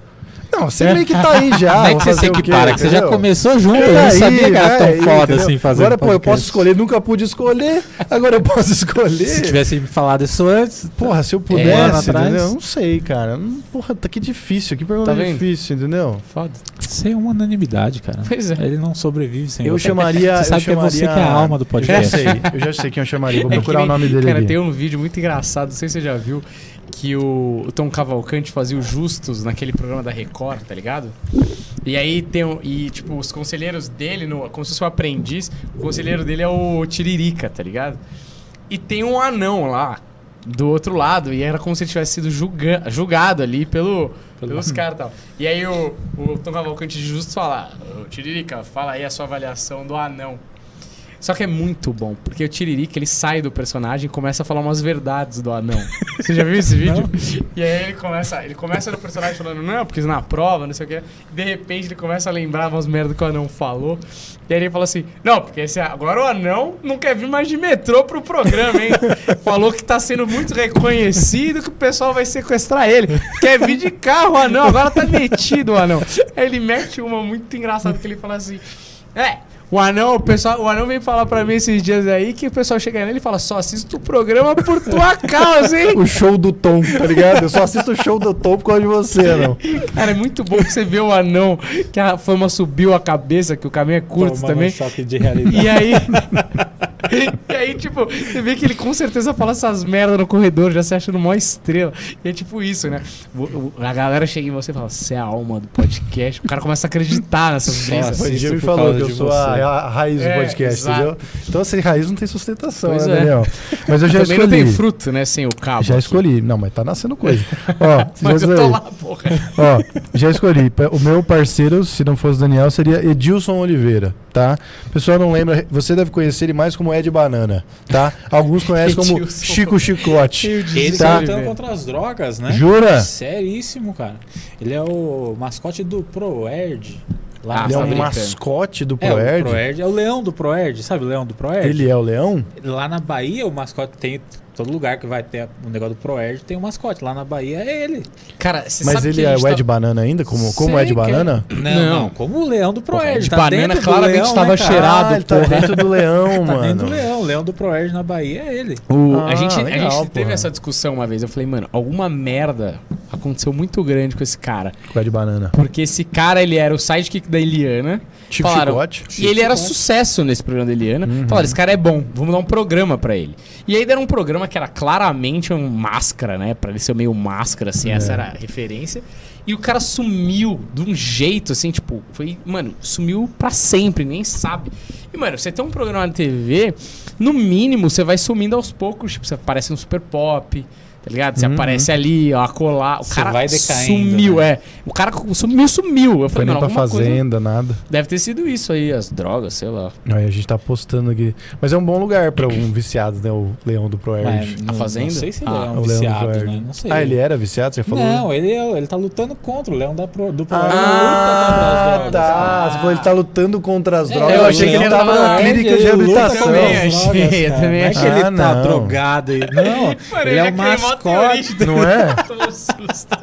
Não, você meio que tá aí já. Não é que você se equipara, que você já começou junto. É eu não aí, sabia que era é tão aí, foda entendeu? assim fazer Agora, pô, eu podcast. posso escolher, nunca pude escolher, agora eu posso escolher. Se tivesse me falado isso antes. Porra, se eu pudesse, atrás. entendeu? Não sei, cara. Não- Porra, tá que difícil, que pergunta Tá difícil, entendeu? Foda. ser uma unanimidade, cara. Pois é. Ele não sobrevive sem Eu você. chamaria. Você sabe eu que é você chamaria- que é a alma do Eu já podcast. sei, eu já sei quem eu chamaria. Vou É que procurar nem- o nome dele Cara, aqui. tem um vídeo muito engraçado, não sei se você já viu, que o, o Tom Cavalcante fazia o Justus naquele programa da Record, tá ligado? E aí tem um, e tipo, os conselheiros dele, no, como se fosse um aprendiz, o conselheiro dele é o Tiririca, tá ligado? E tem um anão lá do outro lado, e era como se ele tivesse sido julga, julgado ali pelo, pelos caras e tal. E aí o, o Tom Cavalcante de Justus fala, Tiririca, fala aí a sua avaliação do anão. Só que é muito bom, porque o Tiririca ele sai do personagem e começa a falar umas verdades do anão. Você já viu esse vídeo? E aí ele começa, ele começa no personagem falando, não, porque na prova, não sei o quê. De repente ele começa a lembrar umas merdas que o anão falou. E aí ele fala assim, não, porque esse, agora o anão não quer vir mais de metrô pro programa, hein? falou que tá sendo muito reconhecido, que o pessoal vai sequestrar ele. Quer vir de carro, o anão, agora tá metido o anão. Aí ele mete uma muito engraçada que ele fala assim, é, o anão, o pessoal, o anão veio falar pra mim esses dias aí que o pessoal chega nele e fala: só assisto o programa por tua causa, hein? O show do Tom, tá ligado? Eu só assisto o show do Tom por causa de você, não. Cara, é muito bom você ver o anão, que a fama subiu a cabeça, que o caminho é curto Tomando também. um choque de realidade. E aí. e aí, tipo, você vê que ele com certeza fala essas merdas no corredor, já se achando mó estrela. E é tipo isso, né? O- o- a galera chega em você e fala: você é a alma do podcast. O cara começa a acreditar nessas. Hoje isso dia me falou que eu sou você. A, a raiz do É, podcast, exato. entendeu? Então, sem raiz não tem sustentação, Pois né, é. Daniel? Mas eu já Também não escolhi. tem fruto, né? Sem o cabo. Já aqui. escolhi. Não, mas tá nascendo coisa. Ó, Mas já eu tô escolhi. lá, porra. Ó, já escolhi. O meu parceiro, se não fosse Daniel, seria Edilson Oliveira, tá? O pessoal não lembra, você deve conhecer ele mais como Ed Banana, tá? Alguns conhecem como. Chico Chicote. Ele Tá. tá lutando contra as drogas, né? Jura? Seríssimo, cara. Ele é o mascote do ProErd. Lá Ah, Ele é tá um brincando. mascote do É, o Proerd. ProErd é o leão do ProErd, sabe o leão do ProErd? Ele é o leão? Lá na Bahia, o mascote tem. Todo lugar que vai ter um negócio do ProErd tem um mascote. Lá na Bahia é ele. Cara, você Mas sabe ele que a é gente o Ed tá- Banana ainda? Como, como Sei Ed que é. Banana? Não, Não. não, como o leão do ProErd. de tá banana dentro do claramente leão, tava né, cara? cheirado, ah, ele tá porra. dentro do leão, Tá mano. dentro do leão. O leão do ProErd na Bahia é ele. O- Ah, a gente, a legal, gente teve porra. essa discussão uma vez. Eu falei, mano, alguma merda aconteceu muito grande com esse cara. Com Ed Banana. Porque esse cara, ele era o sidekick da Eliana. Chico Falaram- Chicote. e ele era sucesso nesse programa da Eliana. Uhum. Falaram, esse cara é bom, vamos dar um programa pra ele. E aí deram um programa que era claramente um máscara, né? Pra ele ser meio máscara, assim, É. essa era a referência. E o cara sumiu de um jeito, assim, tipo, foi, mano, sumiu pra sempre, nem sabe. E, mano, você tem um programa na TV, no mínimo você vai sumindo aos poucos, tipo, você aparece no Super Pop, tá ligado? Você Uhum. aparece ali, ó, colar. O Você cara vai decaindo, sumiu, né? é. O cara sumiu, sumiu. Eu Foi falei, nem mano, pra alguma coisa fazenda, nada. Deve ter sido isso aí, as drogas, sei lá. Aí a gente tá postando aqui. Mas é um bom lugar pra um viciado, né? O leão do Proerd. Mas não, Fazenda? Não sei se ele Ah, é o um leão do viciado, né? Não sei. Ah, ele era viciado? Você falou? Não, ele, é, ele tá lutando contra o leão da pro, do ProErd. Ah, drogas. tá. Você falou ele tá lutando contra as É, drogas. eu eu achei que ele tava na clínica de reabilitação. contra Também achei, eu Não é que ele Ah, tá drogado aí. Não, ele é o Não é? Tomou susto.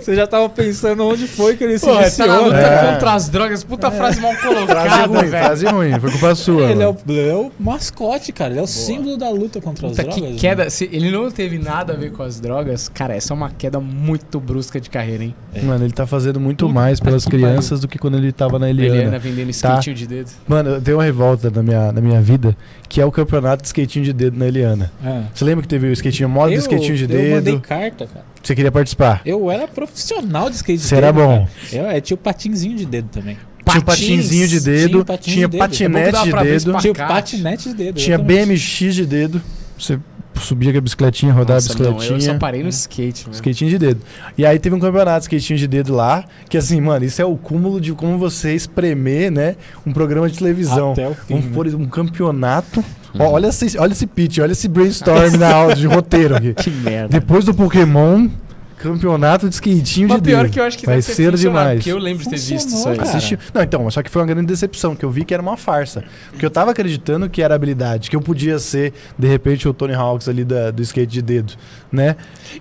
Você já tava pensando onde foi que ele se Pô, tá na luta né? É. contra as drogas. Puta frase mal Frase colocada, ruim, velho. frase ruim. Foi culpa sua. Ele é o, ele é o mascote, cara. Ele é o símbolo da luta contra as Puta, drogas. que né? queda. Se ele não teve nada a ver com as drogas, cara, essa é uma queda muito brusca de carreira, hein? Mano, ele tá fazendo muito Puta mais pelas que crianças do que quando ele tava na Eliana, Eliana. vendendo Tá. skatinho de dedo. Mano, eu tenho uma revolta na minha, na minha vida, que é o campeonato de skatinho de dedo na Eliana. É. Você lembra que teve o skatinho, modo de Eu- skatinho de Eu mandei dedo? carta, cara. Você queria participar? Eu era profissional de skate de Você era dedo, bom. cara. Eu, é, tinha o patinzinho de dedo também. Tinha o patinzinho de dedo, tinha. É patinete de dedo, Tinha patinete de dedo. tinha. BMX de dedo. Você subia com a bicicletinha, rodava Nossa, a não, eu bicicletinha. só parei no skate, mano. Skatinho de dedo. E aí teve um campeonato de skatinho de dedo lá, que assim, mano, isso é o cúmulo de como você espremer, né, um programa de televisão. Até o fim. Vamos né? um campeonato. Ó, olha, esse, olha esse pitch, olha esse brainstorm na aula de roteiro aqui. Que merda. Depois do Pokémon, campeonato de skatinho Mas de pior dedo. que eu acho que Vai ser demais. porque eu lembro de ter visto isso aí. Assisti- Não, então, só que foi uma grande decepção, que eu vi que era uma farsa. Porque eu tava acreditando que era habilidade, que eu podia ser, de repente, o Tony Hawks ali da- do skate de dedo, né?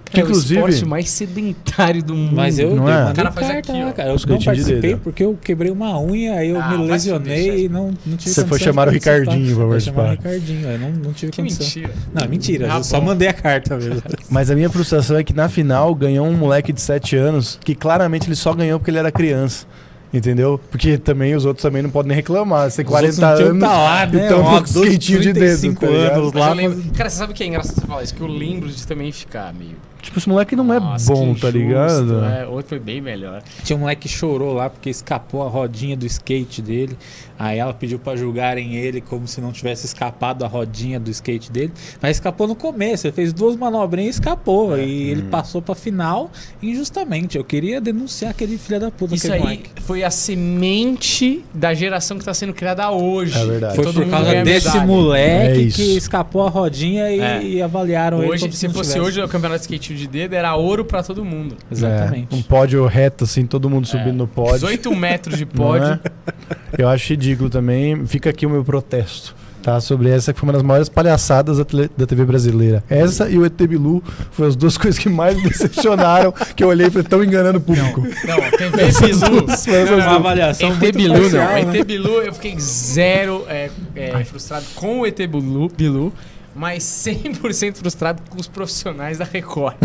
Que É o esporte inclusive. mais sedentário do mundo. Mas eu, Não é? O cara faz aqui, ó. cara. Eu não participei porque eu quebrei uma unha, aí eu Ah, me lesionei e não, não tive Você foi chamar o. Ricardinho pra Foi chamar o participar. Ricardinho, eu não, não tive Que condição. mentira. Não, mentira, Ah, eu só mandei a carta mesmo. Mas a minha frustração é que na final ganhou um moleque de 7 anos que claramente ele só ganhou porque ele era criança. Entendeu? Porque também os outros também não podem nem reclamar. Você tem Os outros 40 não tinham anos tá lá, né? então Ó, com skatinho de dedo. 35 tá anos lá. lembro- Cara, você sabe o que é engraçado você falar isso? Que eu lembro de também ficar meio. Tipo, esse moleque não é "Nossa, bom, que tá justo", ligado? É, outro foi bem melhor. Tinha um moleque que chorou lá porque escapou a rodinha do skate dele. Aí ela pediu pra julgarem ele como se não tivesse escapado a rodinha do skate dele. Mas escapou no começo. Ele fez duas manobrinhas e escapou. É. E Hum. ele passou pra final injustamente. Eu queria denunciar aquele filho da puta, Isso aí moleque. foi a semente da geração que tá sendo criada hoje. É verdade. Foi Todo por causa desse medalha. moleque É que escapou a rodinha e, É. e avaliaram ele. Hoje, como se fosse tivesse. hoje o campeonato de skate de dedo, era ouro pra todo mundo. Exatamente. É, um pódio reto, assim, todo mundo subindo no pódio. 18 metros de Não pódio. é? Eu acho ridículo também. Fica aqui o meu protesto. Tá, sobre essa que foi uma das maiores palhaçadas da, TV brasileira. Essa e o ET Bilu foram as duas coisas que mais me decepcionaram. que eu olhei e falei, tão enganando o público. Não, TV Bilu. Foram Uma avaliação ET Bilu, parcial, não. né? ET Bilu, eu fiquei zero é, é, frustrado com o ET Bilu, Bilu, mas 100% frustrado com os profissionais da Record.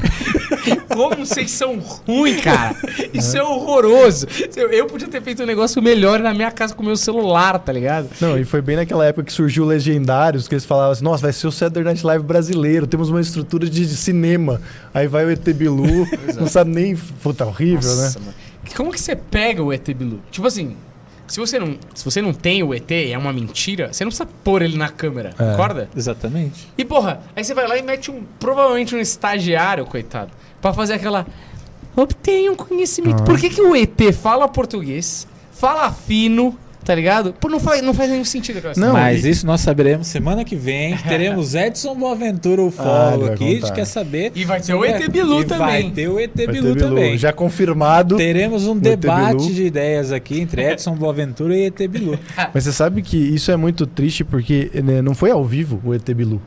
Como vocês são ruins, cara. Isso é horroroso. Eu, podia ter feito um negócio melhor na minha casa com o meu celular, tá ligado? Não, e foi bem naquela época que surgiu Legendários, que eles falavam assim, nossa, vai ser o Saturday Night Live brasileiro, temos uma estrutura de, de cinema. Aí vai o ET Bilu, não sabe nem... Puta, horrível, Nossa, né? mano. Como que você pega o ET Bilu? Tipo assim, se você não, se você não tem o ET e é uma mentira, você não precisa pôr ele na câmera, É. concorda? Exatamente. E porra, aí você vai lá e mete um, provavelmente um estagiário, coitado, pra fazer aquela. Obtenha um conhecimento. Ah. Por que, que o ET fala português, fala fino, tá ligado? Pô, não faz, não faz nenhum sentido aquela Não. Mas e- isso nós saberemos semana que vem. Teremos Edson Boaventura, o Ah, fólogo vai aqui. A gente quer saber. E vai ter o ET Bilu E Vai também. ter o ET Bilu também. Já confirmado. Teremos um debate de ideias aqui entre Edson Boaventura e ET Bilu. Mas você sabe que isso é muito triste porque né, não foi ao vivo o ET Bilu.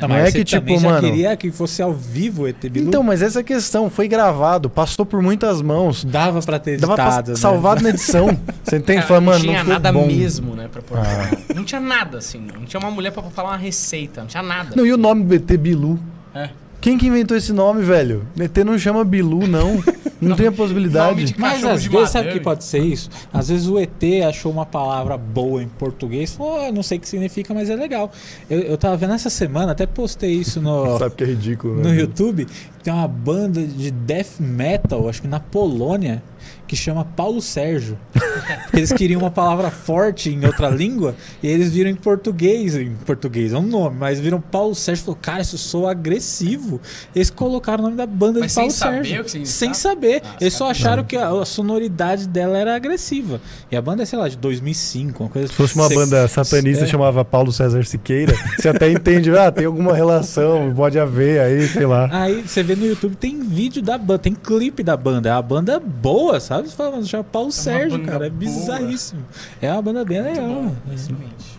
Não, Não mas é você que, tipo, mano- queria que fosse ao vivo o ET Bilu? Então, mas essa é a questão foi gravado, passou por muitas mãos. Dava pra ter Dava editado, pra né? salvado na edição. Você entende? Cara, Fala, mano, não tinha ficou nada bom. mesmo, né? Pra pôr. Ah. Não tinha nada, assim. Não tinha uma mulher pra falar uma receita. Não tinha nada. Não, e o nome do ET Bilu? É. Quem que inventou esse nome, velho? ET não chama Bilu, não. Não tem a possibilidade. de- Mas às de vezes, sabe o madame. que pode ser isso? Às vezes o ET achou uma palavra boa em português, falou, "Ah, não sei o que significa, mas é legal. Eu, eu tava vendo essa semana, até postei isso no, Sabe que é ridículo, né? no YouTube, tem uma banda de death metal, acho que na Polônia, que chama Paulo Sérgio. Porque eles queriam uma palavra forte em outra língua e eles viram em português, em português, é um nome, mas viram Paulo Sérgio e falou, cara, isso soa agressivo. Eles colocaram o nome da banda Mas de Paulo sem saber Sérgio. o que sem saber. Ah, eles só acharam que a, a sonoridade dela era agressiva. E a banda é, sei lá, de 2005, uma coisa Se fosse uma Cê- banda satanista é. chamava Paulo César Siqueira, você até entende, ah, tem alguma relação, pode haver aí, sei lá. Aí você vê no YouTube, tem vídeo da banda, tem clipe da banda. É uma banda boa, sabe? Fala, mano, chama Paulo Sérgio, banda cara. É boa. bizarríssimo. É uma banda bem legal. Muito É. excelente.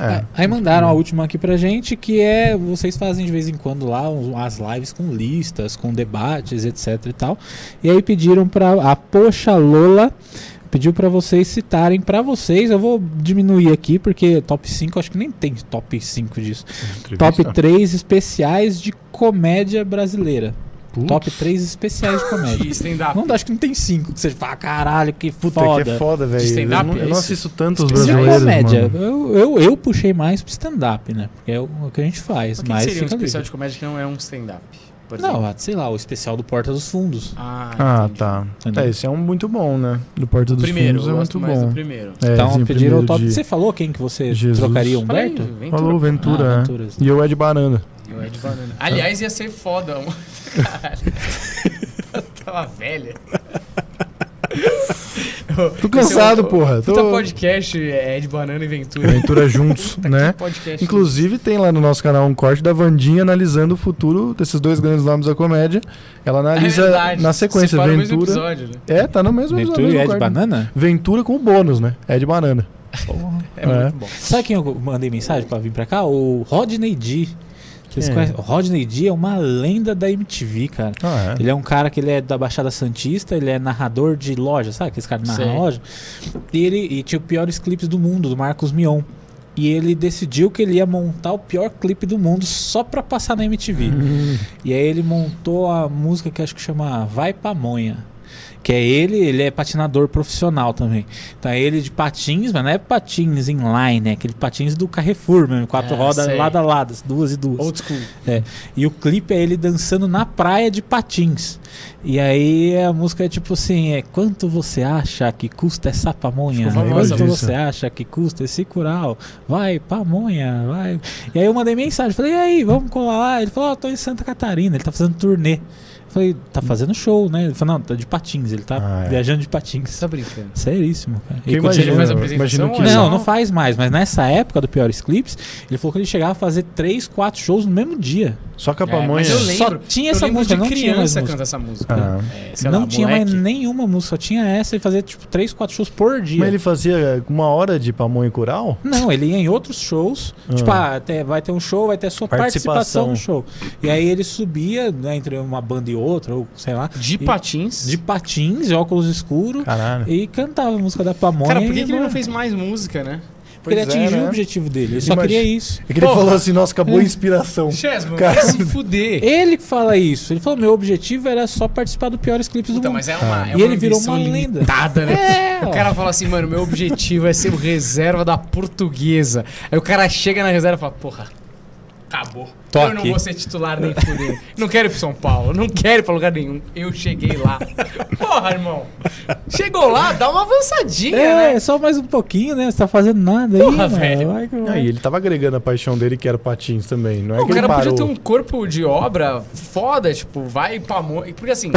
É. Aí mandaram a última aqui pra gente, que é vocês fazem de vez em quando lá as lives com listas, com debates, etc e tal. E aí pediram pra a Poxa Lola pediu pra vocês citarem pra vocês. Eu vou diminuir aqui porque top 5 acho que nem tem top 5 disso. Top 3 especiais de comédia brasileira. Putz. Top 3 especiais de comédia. Stand-up. Não, acho que não tem 5 que você fala, caralho, que Puta, foda. que é foda, velho. De Eu, stand-up, não- eu é não isso? assisto tanto os brasileiros, comédia. mano. Eu, eu, eu puxei mais pro stand-up, né? Porque é o, o que a gente faz. O que mas seria um especial livre. de comédia que não é um stand-up? Não, sei lá, o especial do Porta dos Fundos. Ah, Ah, tá. Entendeu? É, esse é um muito bom, né? Do Porta dos Primeiro, Fundos é eu muito bom. primeiro. É, então sim, o pediram o top. de- Você falou quem que você Jesus. trocaria, Falei, Humberto? Ventura. Falou Ventura, Ah, é. Venturas. E eu é de banana. Eu é de banana. Aliás, ia ser foda. um- Caralho. Eu tava velha. Tô cansado, é o- porra. Puta Tô... podcast é de banana e Ventura. Aventura juntos, né? Podcast. Inclusive tem lá no nosso canal um corte da Vandinha analisando o futuro desses dois grandes nomes da comédia. Ela É analisa verdade. na sequência o mesmo Ventura. episódio, né? É, tá no mesmo Ventura episódio. e mesmo é de corte. banana? Ventura com bônus, né? É de banana. É, É. muito bom. Sabe quem eu mandei mensagem pra vir pra cá? O Rodney D. Vocês é? conhecem? O Rodney D é uma lenda da MTV, cara. Ah, é. Ele é um cara que ele é da Baixada Santista, ele é narrador de loja, sabe? Aqueles caras narram Sei. loja. E ele e tinha os piores clipes do mundo, do Marcos Mion. e ele decidiu que ele ia montar o pior clipe do mundo só pra passar na MTV. E aí ele montou a música que acho que chama Vai Pamonha. Que é ele, ele é patinador profissional também. Então é ele de patins, mas não é patins inline, né? Aquele patins do Carrefour mesmo, quatro Ah, rodas sei. lado a lado, duas e duas. Old school. E o clipe é ele dançando na praia de patins. E aí a música é tipo assim, é quanto você acha que custa essa pamonha? Quanto você acha que custa esse curau? Vai, pamonha, vai. E aí eu mandei mensagem, falei, e aí, vamos colar lá? Ele falou, ó, tô em Santa Catarina, ele tá fazendo turnê. Falei, tá fazendo show, né? Ele falou, não, tá de patins, ele tá Ah, é. viajando de patins. Tá brincando. Seríssimo, cara. Que E faz apresentação imagino que é não, só- não faz mais, mas nessa época do Piores Clips, ele falou que ele chegava a fazer três, quatro shows no mesmo dia. Só com a É, pamonha. Só tinha eu essa música, de não tinha mais criança música. canta essa música. Ah. É, não lá, tinha moleque. mais nenhuma música, só tinha essa e fazia tipo três, quatro shows por dia. Mas ele fazia uma hora de pamonha coral? Não, ele ia em outros shows. Ah. Tipo, ah, até- vai ter um show, vai ter a sua participação, Participação. no show. E aí ele subia né, entre uma banda e outra, ou sei lá, De E- patins. de patins, óculos escuros, Caralho. e cantava a música da pamonha. Cara, por e que, que ele não fez mais música, né? Porque ele é, atingiu né? o objetivo dele. Ele só Imagina- queria isso. É que ele Porra. falou assim, nossa, acabou a É. inspiração. Chesman, Cara. se fuder. Ele que fala isso. Ele falou: meu objetivo era só participar do piores clipes do Puta, mundo. mas é uma, Ah. é E uma ele virou uma lenda. né? É, O cara fala assim, mano, meu objetivo é ser o reserva da portuguesa. Aí o cara chega na reserva e fala, porra, acabou. Tô eu não aqui. vou ser titular nem fuder. Não quero ir pro São Paulo, não quero ir pra lugar nenhum. Eu cheguei lá. Porra, irmão. Chegou lá, dá uma avançadinha, É, né? só mais um pouquinho, né? Você tá fazendo nada Porra, aí, velho. Vai vai. Aí ele tava agregando a paixão dele, que era patins também. Não é o que ele cara parou. podia ter um corpo de obra foda, tipo, vai pra... Mo... Porque assim,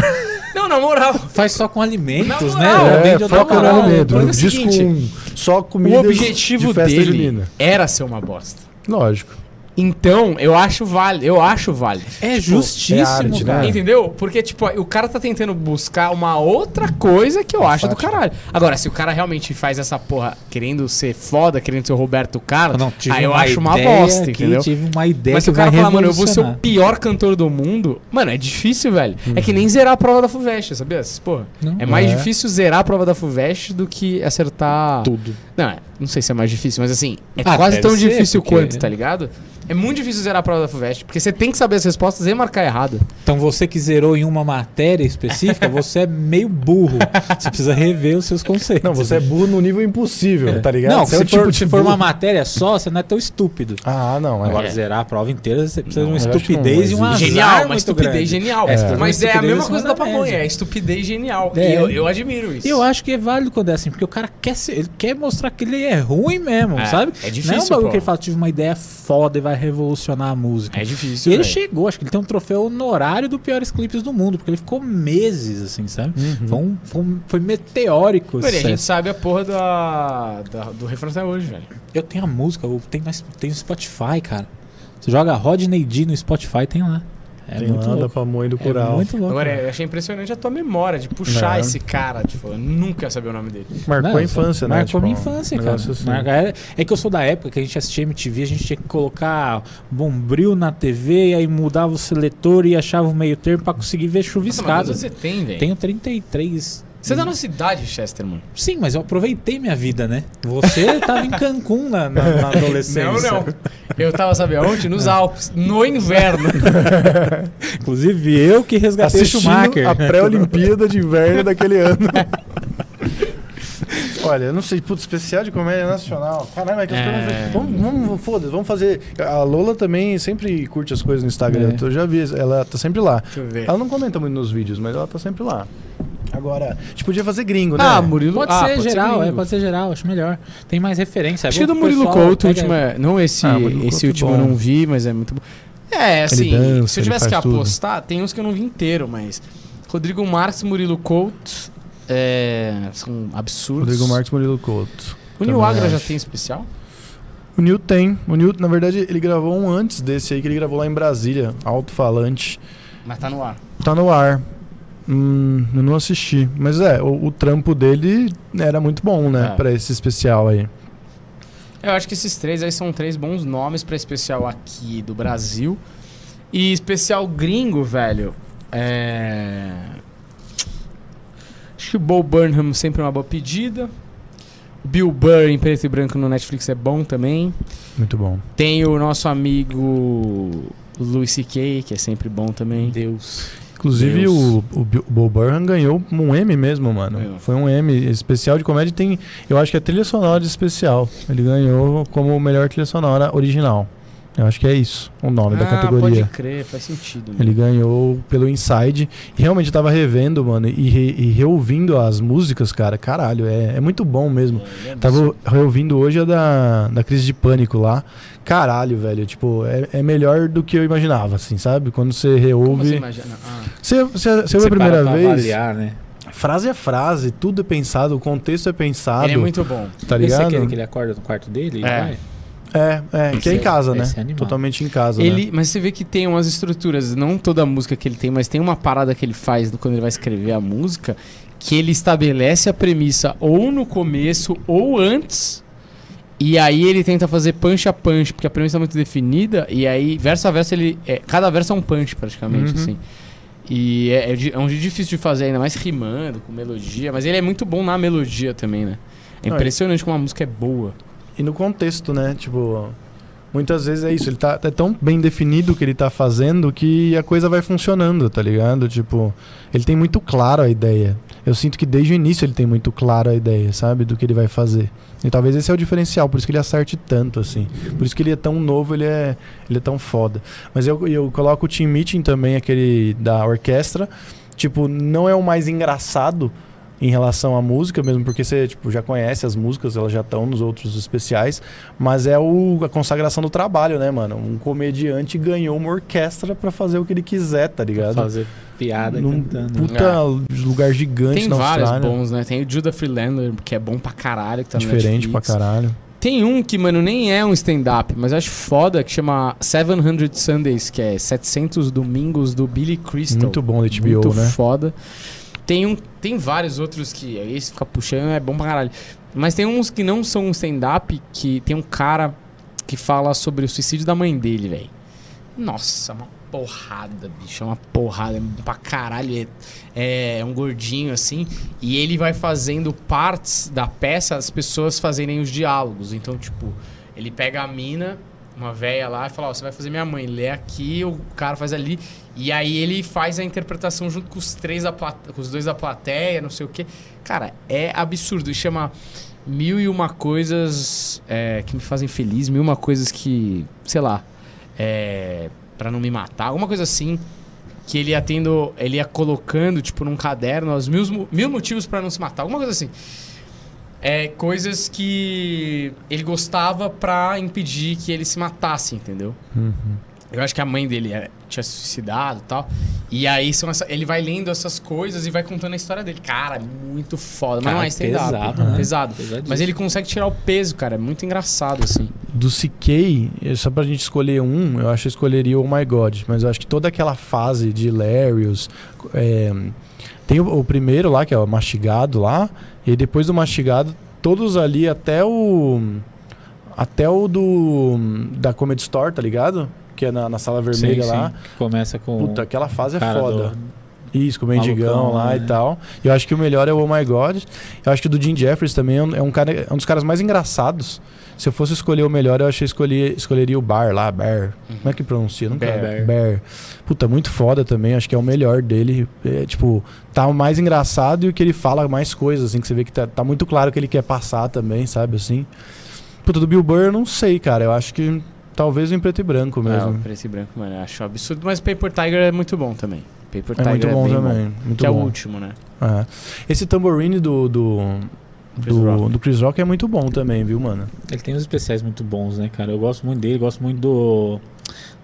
não, na moral, Faz só com alimentos, Na né? É, outra foca no alimento. é o Disco seguinte, um, só comida o objetivo de festa dele junina. era ser uma bosta. Lógico. Então, eu acho válido, eu acho válido. É é justíssimo, arte, né? cara. Entendeu? Porque, tipo, o cara tá tentando buscar uma outra coisa que eu acho do caralho. Agora, se o cara realmente faz essa porra querendo ser foda, querendo ser o Roberto Carlos, Não, tive aí eu uma acho uma bosta, aqui, entendeu? Tive uma ideia Mas se que o cara falar, mano, eu vou ser o pior cantor do mundo, mano, é difícil, velho. É que nem zerar a prova da FUVEST, sabia? Porra. Não. É mais É. difícil zerar a prova da FUVEST do que acertar. Tudo. Não, é- não sei se é mais difícil, mas assim, é Ah, quase tão ser, difícil porque- quanto, tá ligado? É muito difícil zerar a prova da FUVEST, porque você tem que saber as respostas e marcar errado. Então você que zerou em uma matéria específica, você é meio burro. Você precisa rever os seus conceitos. Não, você é burro no nível impossível, tá ligado? Não, Você se, é o for, tipo de se for uma matéria só, você não é tão estúpido. Ah, não. É. Agora, zerar a prova inteira, você precisa Não, de uma estupidez e um azar Genial, uma estupidez grande. genial. É, Mas é a mesma coisa da pamonha, é estupidez genial. É. E eu, eu admiro isso. E eu acho que é válido quando é assim, porque o cara quer ser, ele quer mostrar que ele é ruim mesmo, É, sabe? é Não é um difícil, bagulho pô. que ele fala, tive uma ideia foda e vai revolucionar a música. É difícil. E ele chegou, acho que ele tem um troféu honorário do piores clipes do mundo, porque ele ficou meses, assim, sabe? Uhum. Foi, um, foi, um- foi meteórico. Esse a gente sabe a porra da, da- do refrão até hoje, velho. Eu tenho a música, eu tenho, no Spotify, cara. Você joga Rodney D no Spotify, tem lá. É Tem muito louco. pamonha do É coral. muito louco. Agora, eu achei impressionante a tua memória de puxar É. esse cara. Tipo, eu nunca ia saber o nome dele. Marcou Não, a infância, né? Marcou Tipo, a minha um infância, cara. negócio assim. É, é que eu sou da época que a gente assistia MTV, a gente tinha que colocar bombril na TV, e aí mudava o seletor e achava o meio termo pra conseguir ver Nossa, mas chuviscado. você tem, velho? Tenho 33. Você tá na cidade, Chester, mano. Sim, mas eu aproveitei minha vida, né? Você tava em Cancún na, na, na adolescência. Não, não. Eu tava, sabe aonde? Nos Alpes, no inverno. Inclusive eu que resgatei o Assistindo Schumacher. a pré-Olimpíada de inverno daquele ano. Olha, eu não sei, putz, especial de comédia nacional. Caralho, mas que as É. coisas- Vamos, vamos foda-se, vamos fazer. A Lola também sempre curte as coisas no Instagram. É. Eu já vi, ela tá sempre lá. Deixa eu ver. Ela não comenta muito nos vídeos, mas ela tá sempre lá. Agora, a gente podia fazer gringo, né? Ah, Murilo. Pode ah, ser geral, é, gringo. pode ser geral, acho melhor. Tem mais referência. é Acho que bom do Murilo Couto, último é. Não esse, Ah, esse é último eu bom. não vi, mas é muito bom. É, assim, dança, se eu tivesse que faz tudo. apostar, tem uns que eu não vi inteiro, mas. Rodrigo Marques, Murilo Couto. É, são absurdos. Rodrigo Marques Murilo Couto. O Nil Agra já tem especial? O Nil tem. O Nil, na verdade, ele gravou um antes desse aí, que ele gravou lá em Brasília, alto-falante. Mas tá no ar. Tá no ar. Hum, eu não assisti. Mas é, o, o trampo dele era muito bom, né? É. Pra esse especial aí. Eu acho que esses três aí são três bons nomes pra especial aqui do Brasil. E especial gringo, velho. É. Acho que o Bo Burnham sempre é uma boa pedida. Bill Burr em preto e branco no Netflix é bom também. Muito bom. Tem o nosso amigo Louis C.K., que é sempre bom também. Deus. Inclusive, Deus. o, o, o Bo Burnham ganhou um M mesmo, mano. Ganhou. Foi um M especial de comédia. Tem, eu acho que é trilha sonora de especial. Ele ganhou como melhor trilha sonora original. Eu acho que é isso, o nome da Ah, categoria. pode crer, faz sentido. né? Ele ganhou pelo Inside. E realmente eu tava revendo, mano, e, re- e reouvindo as músicas, cara. Caralho, é, é muito bom mesmo. Ele é Tava reouvindo hoje a da, da crise de pânico lá. Caralho, velho. Tipo, é, é melhor do que eu imaginava, assim, sabe? Quando você Como você reouve. imagina? Ah, Você, você, você ouve a primeira vez, avaliar, né? frase é frase, tudo é pensado, o contexto é pensado. ele é muito bom. Tá Esse é ligado? aquele que ele acorda no quarto dele e É. vai? É, é, que é em é- casa, né? é. Totalmente em casa, né? Ele, mas você vê que tem umas estruturas, não toda a música que ele tem, mas tem uma parada que ele faz quando ele vai escrever a música, que ele estabelece a premissa ou no começo ou antes, e aí ele tenta fazer punch a punch, porque a premissa é muito definida, e aí verso a verso ele. é, cada verso é um punch praticamente, Uhum. assim. E é, é é um jeito difícil de fazer, ainda mais rimando, com melodia, mas ele é muito bom na melodia também, né? É impressionante como a música é boa. E no contexto, né? Tipo, muitas vezes é isso. Ele tá é tão bem definido o que ele tá fazendo que a coisa vai funcionando, tá ligado? Tipo, ele tem muito claro a ideia. Eu sinto que desde o início ele tem muito claro a ideia, sabe? Do que ele vai fazer. E talvez esse é o diferencial, por isso que ele acerte tanto, assim. Por isso que ele é tão novo, ele é, ele é tão foda. Mas eu, eu coloco o Team Meeting também, aquele da orquestra. Tipo, não é o mais engraçado em relação à música, mesmo porque você tipo, já conhece as músicas, elas já estão nos outros especiais, mas é o, a consagração do trabalho, né, mano? Um comediante ganhou uma orquestra pra fazer o que ele quiser, tá ligado? Fazer piada Num cantando. puta lugar gigante Tem na vários Austrália. bons, né? Tem o Judah Freelander, que é bom pra caralho, que tá Diferente pra caralho. Tem um que, mano, nem é um stand-up, mas eu acho foda, que chama 700 Sundays, que é 700 Domingos do Billy Crystal. Muito bom da HBO, Muito né? foda. Tem, um, tem vários outros que aí se ficar puxando é bom pra caralho. Mas tem uns que não são um stand-up, que tem um cara que fala sobre o suicídio da mãe dele, velho. Nossa, uma porrada, bicho. É uma porrada. É pra caralho. É, é um gordinho assim. E ele vai fazendo partes da peça, as pessoas fazerem os diálogos. Então, tipo, ele pega a mina, uma véia lá, e fala: Ó, você vai fazer minha mãe. Lê aqui, o cara faz ali. E aí ele faz a interpretação junto com os três da com os dois da plateia, não sei o quê. Cara, é absurdo. Chama Mil e Uma Coisas é, que me fazem feliz, mil e uma coisas que, sei lá, é, para não me matar, alguma coisa assim. Que ele ia tendo, ele ia colocando, tipo, num caderno, os mil, mil motivos pra não se matar, alguma coisa assim. É, coisas que ele gostava pra impedir que ele se matasse, entendeu? Uhum. Eu acho que a mãe dele era- tinha se suicidado e tal. E aí são essa- ele vai lendo essas coisas e vai contando a história dele. Cara, muito foda. Mas Cara, não é pesado, né? Pesado. Pesadíssimo. Mas ele consegue tirar o peso, cara. É muito engraçado, assim. Do CK, só pra gente escolher um, eu acho que eu escolheria o Oh My God. Mas eu acho que toda aquela fase de Hilarious. é, tem o, o primeiro lá, que é o mastigado lá. E depois do mastigado, todos ali até o. Até o do. Da Comedy Store, tá ligado? Que é na, na sala vermelha Sim, lá. sim. Começa com Puta, aquela fase é foda. do- Isso, com o Mendigão Malucão, lá né? e tal. Eu acho que o melhor é o Oh My God. Eu acho que o do Jim Jeffries também é um, é cara, é um dos caras mais engraçados. Se eu fosse escolher o melhor, eu acho que eu escolhi, escolheria o Bar lá, Bear. Como é que pronuncia? Nunca Bear. Bear. Puta, muito foda também. Acho que é o melhor dele. É, tipo, tá o mais engraçado e o que ele fala mais coisas, assim, que você vê que tá, tá muito claro que ele quer passar também, sabe, assim. Puta, do Bill Burr, eu não sei, cara. Eu acho que talvez em preto e branco É, mesmo. o preto e branco, mano. Eu acho absurdo. Mas Paper Tiger é muito bom também. Paper É Tiger muito bom bem também. Muito que é o bom. último, né? É. Esse tambourine do, do, Chris do, Rock. do Chris Rock é muito bom também, viu, mano? Ele tem uns especiais muito bons, né, cara? Eu gosto muito dele, gosto muito do.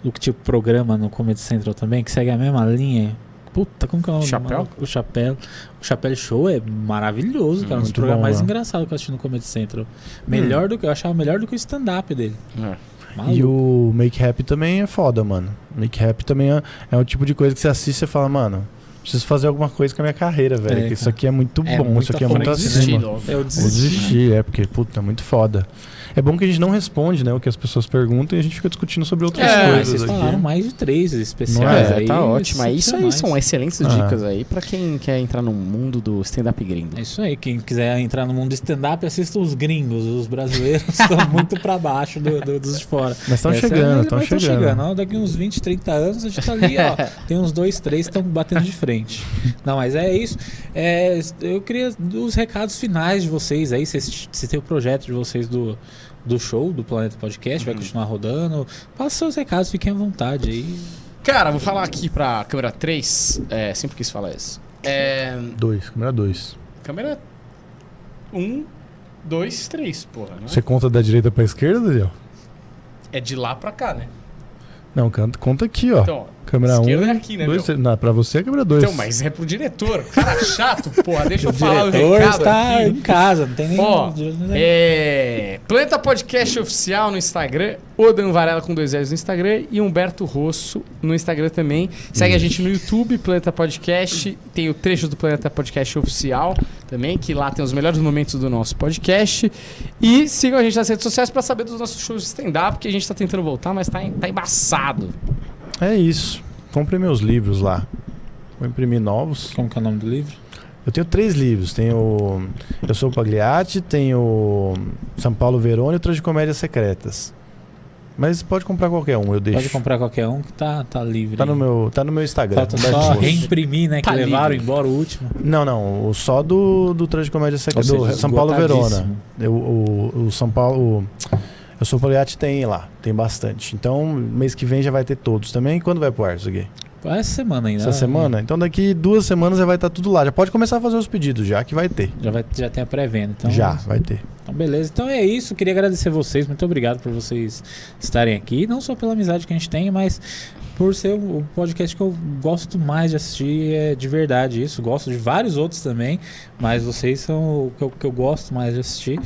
Do que tipo programa no Comedy Central também, que segue a mesma linha. Puta, como que é o nome? do Chapéu? O Chapéu. O Chapéu Show é maravilhoso, cara. Um dos programas bom, mais né? engraçados que eu assisti no Comedy Central. Melhor do que. Eu achava melhor do que o stand-up dele. É. Maluco. E o Make Happy também é foda, mano. Make Happy também é, é o tipo de coisa que você assiste e fala, mano, preciso fazer alguma coisa com a minha carreira, velho. É, isso aqui é muito É bom, isso aqui é muito desistir acima. logo. Eu desisti. desistir, é, porque, puta, é muito foda. É bom que a gente não responde, né, o que as pessoas perguntam e a gente fica discutindo sobre outras É, coisas vocês aqui. falaram mais de três especiais é? aí. tá ótimo. É isso aí, são excelentes Ah. dicas aí pra quem quer entrar no mundo do stand-up gringo. É isso aí, quem quiser entrar no mundo do stand-up, assista os gringos. Os brasileiros estão muito pra baixo do- do- dos de fora. Mas estão Essa chegando, é- estão chegando. ó, Daqui uns 20, 30 anos a gente tá ali, ó. Tem uns dois, três que estão batendo de frente. Não, mas é isso. É, eu queria os recados finais de vocês aí. Vocês, vocês têm o projeto de vocês do, do show, do Planeta Podcast, vai continuar rodando. Passa seus recados, fiquem à vontade aí. Cara, vou falar aqui pra câmera 3. É, sempre quis falar isso. É, Dois, câmera dois. câmera 1, 2, 3, porra. Né? Você conta da direita pra esquerda, Daniel? É de lá pra cá, né? Não, conta aqui, ó. Então, câmera esquerda um, é aqui, né, dois? Não, pra você é câmera dois. Então, mas é pro diretor. Cara chato, porra. Deixa eu o falar o diretor recado está aqui. em casa, não tem nem. Ó, É, Planeta Podcast Oficial no Instagram, o Dan Varela com dois L's no Instagram e Humberto Rosso no Instagram também. Segue a gente no YouTube, Planeta Podcast. Tem o trecho do Planeta Podcast Oficial também, que lá tem os melhores momentos do nosso podcast. E sigam a gente nas redes sociais pra saber dos nossos shows de stand-up, que a gente tá tentando voltar, mas tá, tá embaçado. É isso. Comprei meus livros lá. Vou imprimir novos. Como que é o nome do livro? Eu tenho três livros. Tenho Eu Sou o Pagliatti, tenho São Paulo Verona e outras de Comédias Secretas. Mas pode comprar qualquer um, eu deixo. Pode comprar qualquer um que tá, tá livre. Tá no meu, tá no meu Instagram. Falta só reimprimir, né? Que Tá levaram livre. embora o último. Não, não. O só do, do Trans de Comédia Ou Secreta. Do São Paulo Verona. Eu, o, o São Paulo. o- o Pagliatti tem lá, tem bastante. Então, mês que vem já vai ter todos também. Quando vai pro ar aqui? Essa semana ainda. Essa semana? Então daqui duas semanas já vai estar tudo lá. Já pode começar a fazer os pedidos, já que vai ter. Já, vai, já tem a pré-venda. Então, já, vai ter. Então, beleza. Então é isso. Queria agradecer vocês. Muito obrigado por vocês estarem aqui. Não só pela amizade que a gente tem, mas por ser o podcast que eu gosto mais de assistir. É de verdade isso. Gosto de vários outros também. Mas vocês são o que eu, que eu gosto mais de assistir.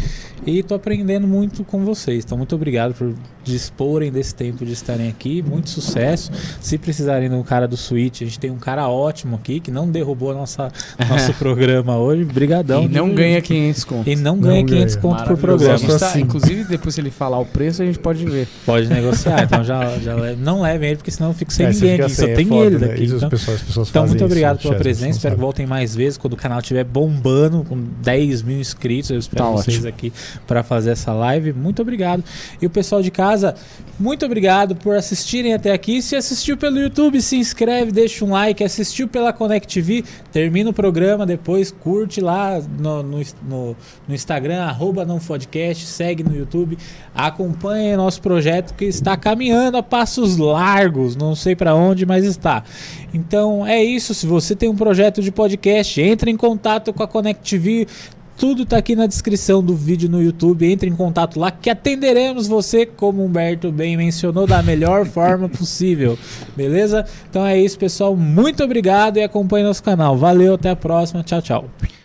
E tô aprendendo muito com vocês. Então, muito obrigado por disporem desse tempo de estarem aqui. Muito sucesso. Se precisarem de um cara do Switch, a gente tem um cara ótimo aqui que não derrubou nossa, nosso programa hoje. Brigadão. e não ganha 500 conto. E não Não ganha 500 ganha. Conto por programa. A gente tá- Assim. inclusive, depois se ele falar o preço, a gente pode ver. Pode negociar, então já, já le- não levem ele, porque senão eu fico sem É, ninguém aqui, sem, só é tem foda, ele né? daqui. Então, pessoas, as pessoas então, muito obrigado isso, pela presença. Espero que voltem mais vezes quando o canal estiver bombando com 10 mil inscritos. Eu espero Tá vocês ótimo. aqui para fazer essa live. Muito obrigado. E o pessoal de casa, muito obrigado por assistirem até aqui. Se assistiu pelo YouTube, se inscreve, deixa um like. Assistiu pela Connect TV, termina o programa, depois curte lá no, no, no- no Instagram, arroba não podcast, segue no YouTube. Acompanhe nosso projeto que está caminhando a passos largos. Não sei para onde, mas está. Então é isso. Se você tem um projeto de podcast, entre em contato com a Connect TV. Tudo tá aqui na descrição do vídeo no YouTube. Entre em contato lá que atenderemos você, como Humberto bem mencionou, da melhor forma possível. Beleza? Então é isso, pessoal. Muito obrigado e acompanhe nosso canal. Valeu, até a próxima. Tchau, tchau.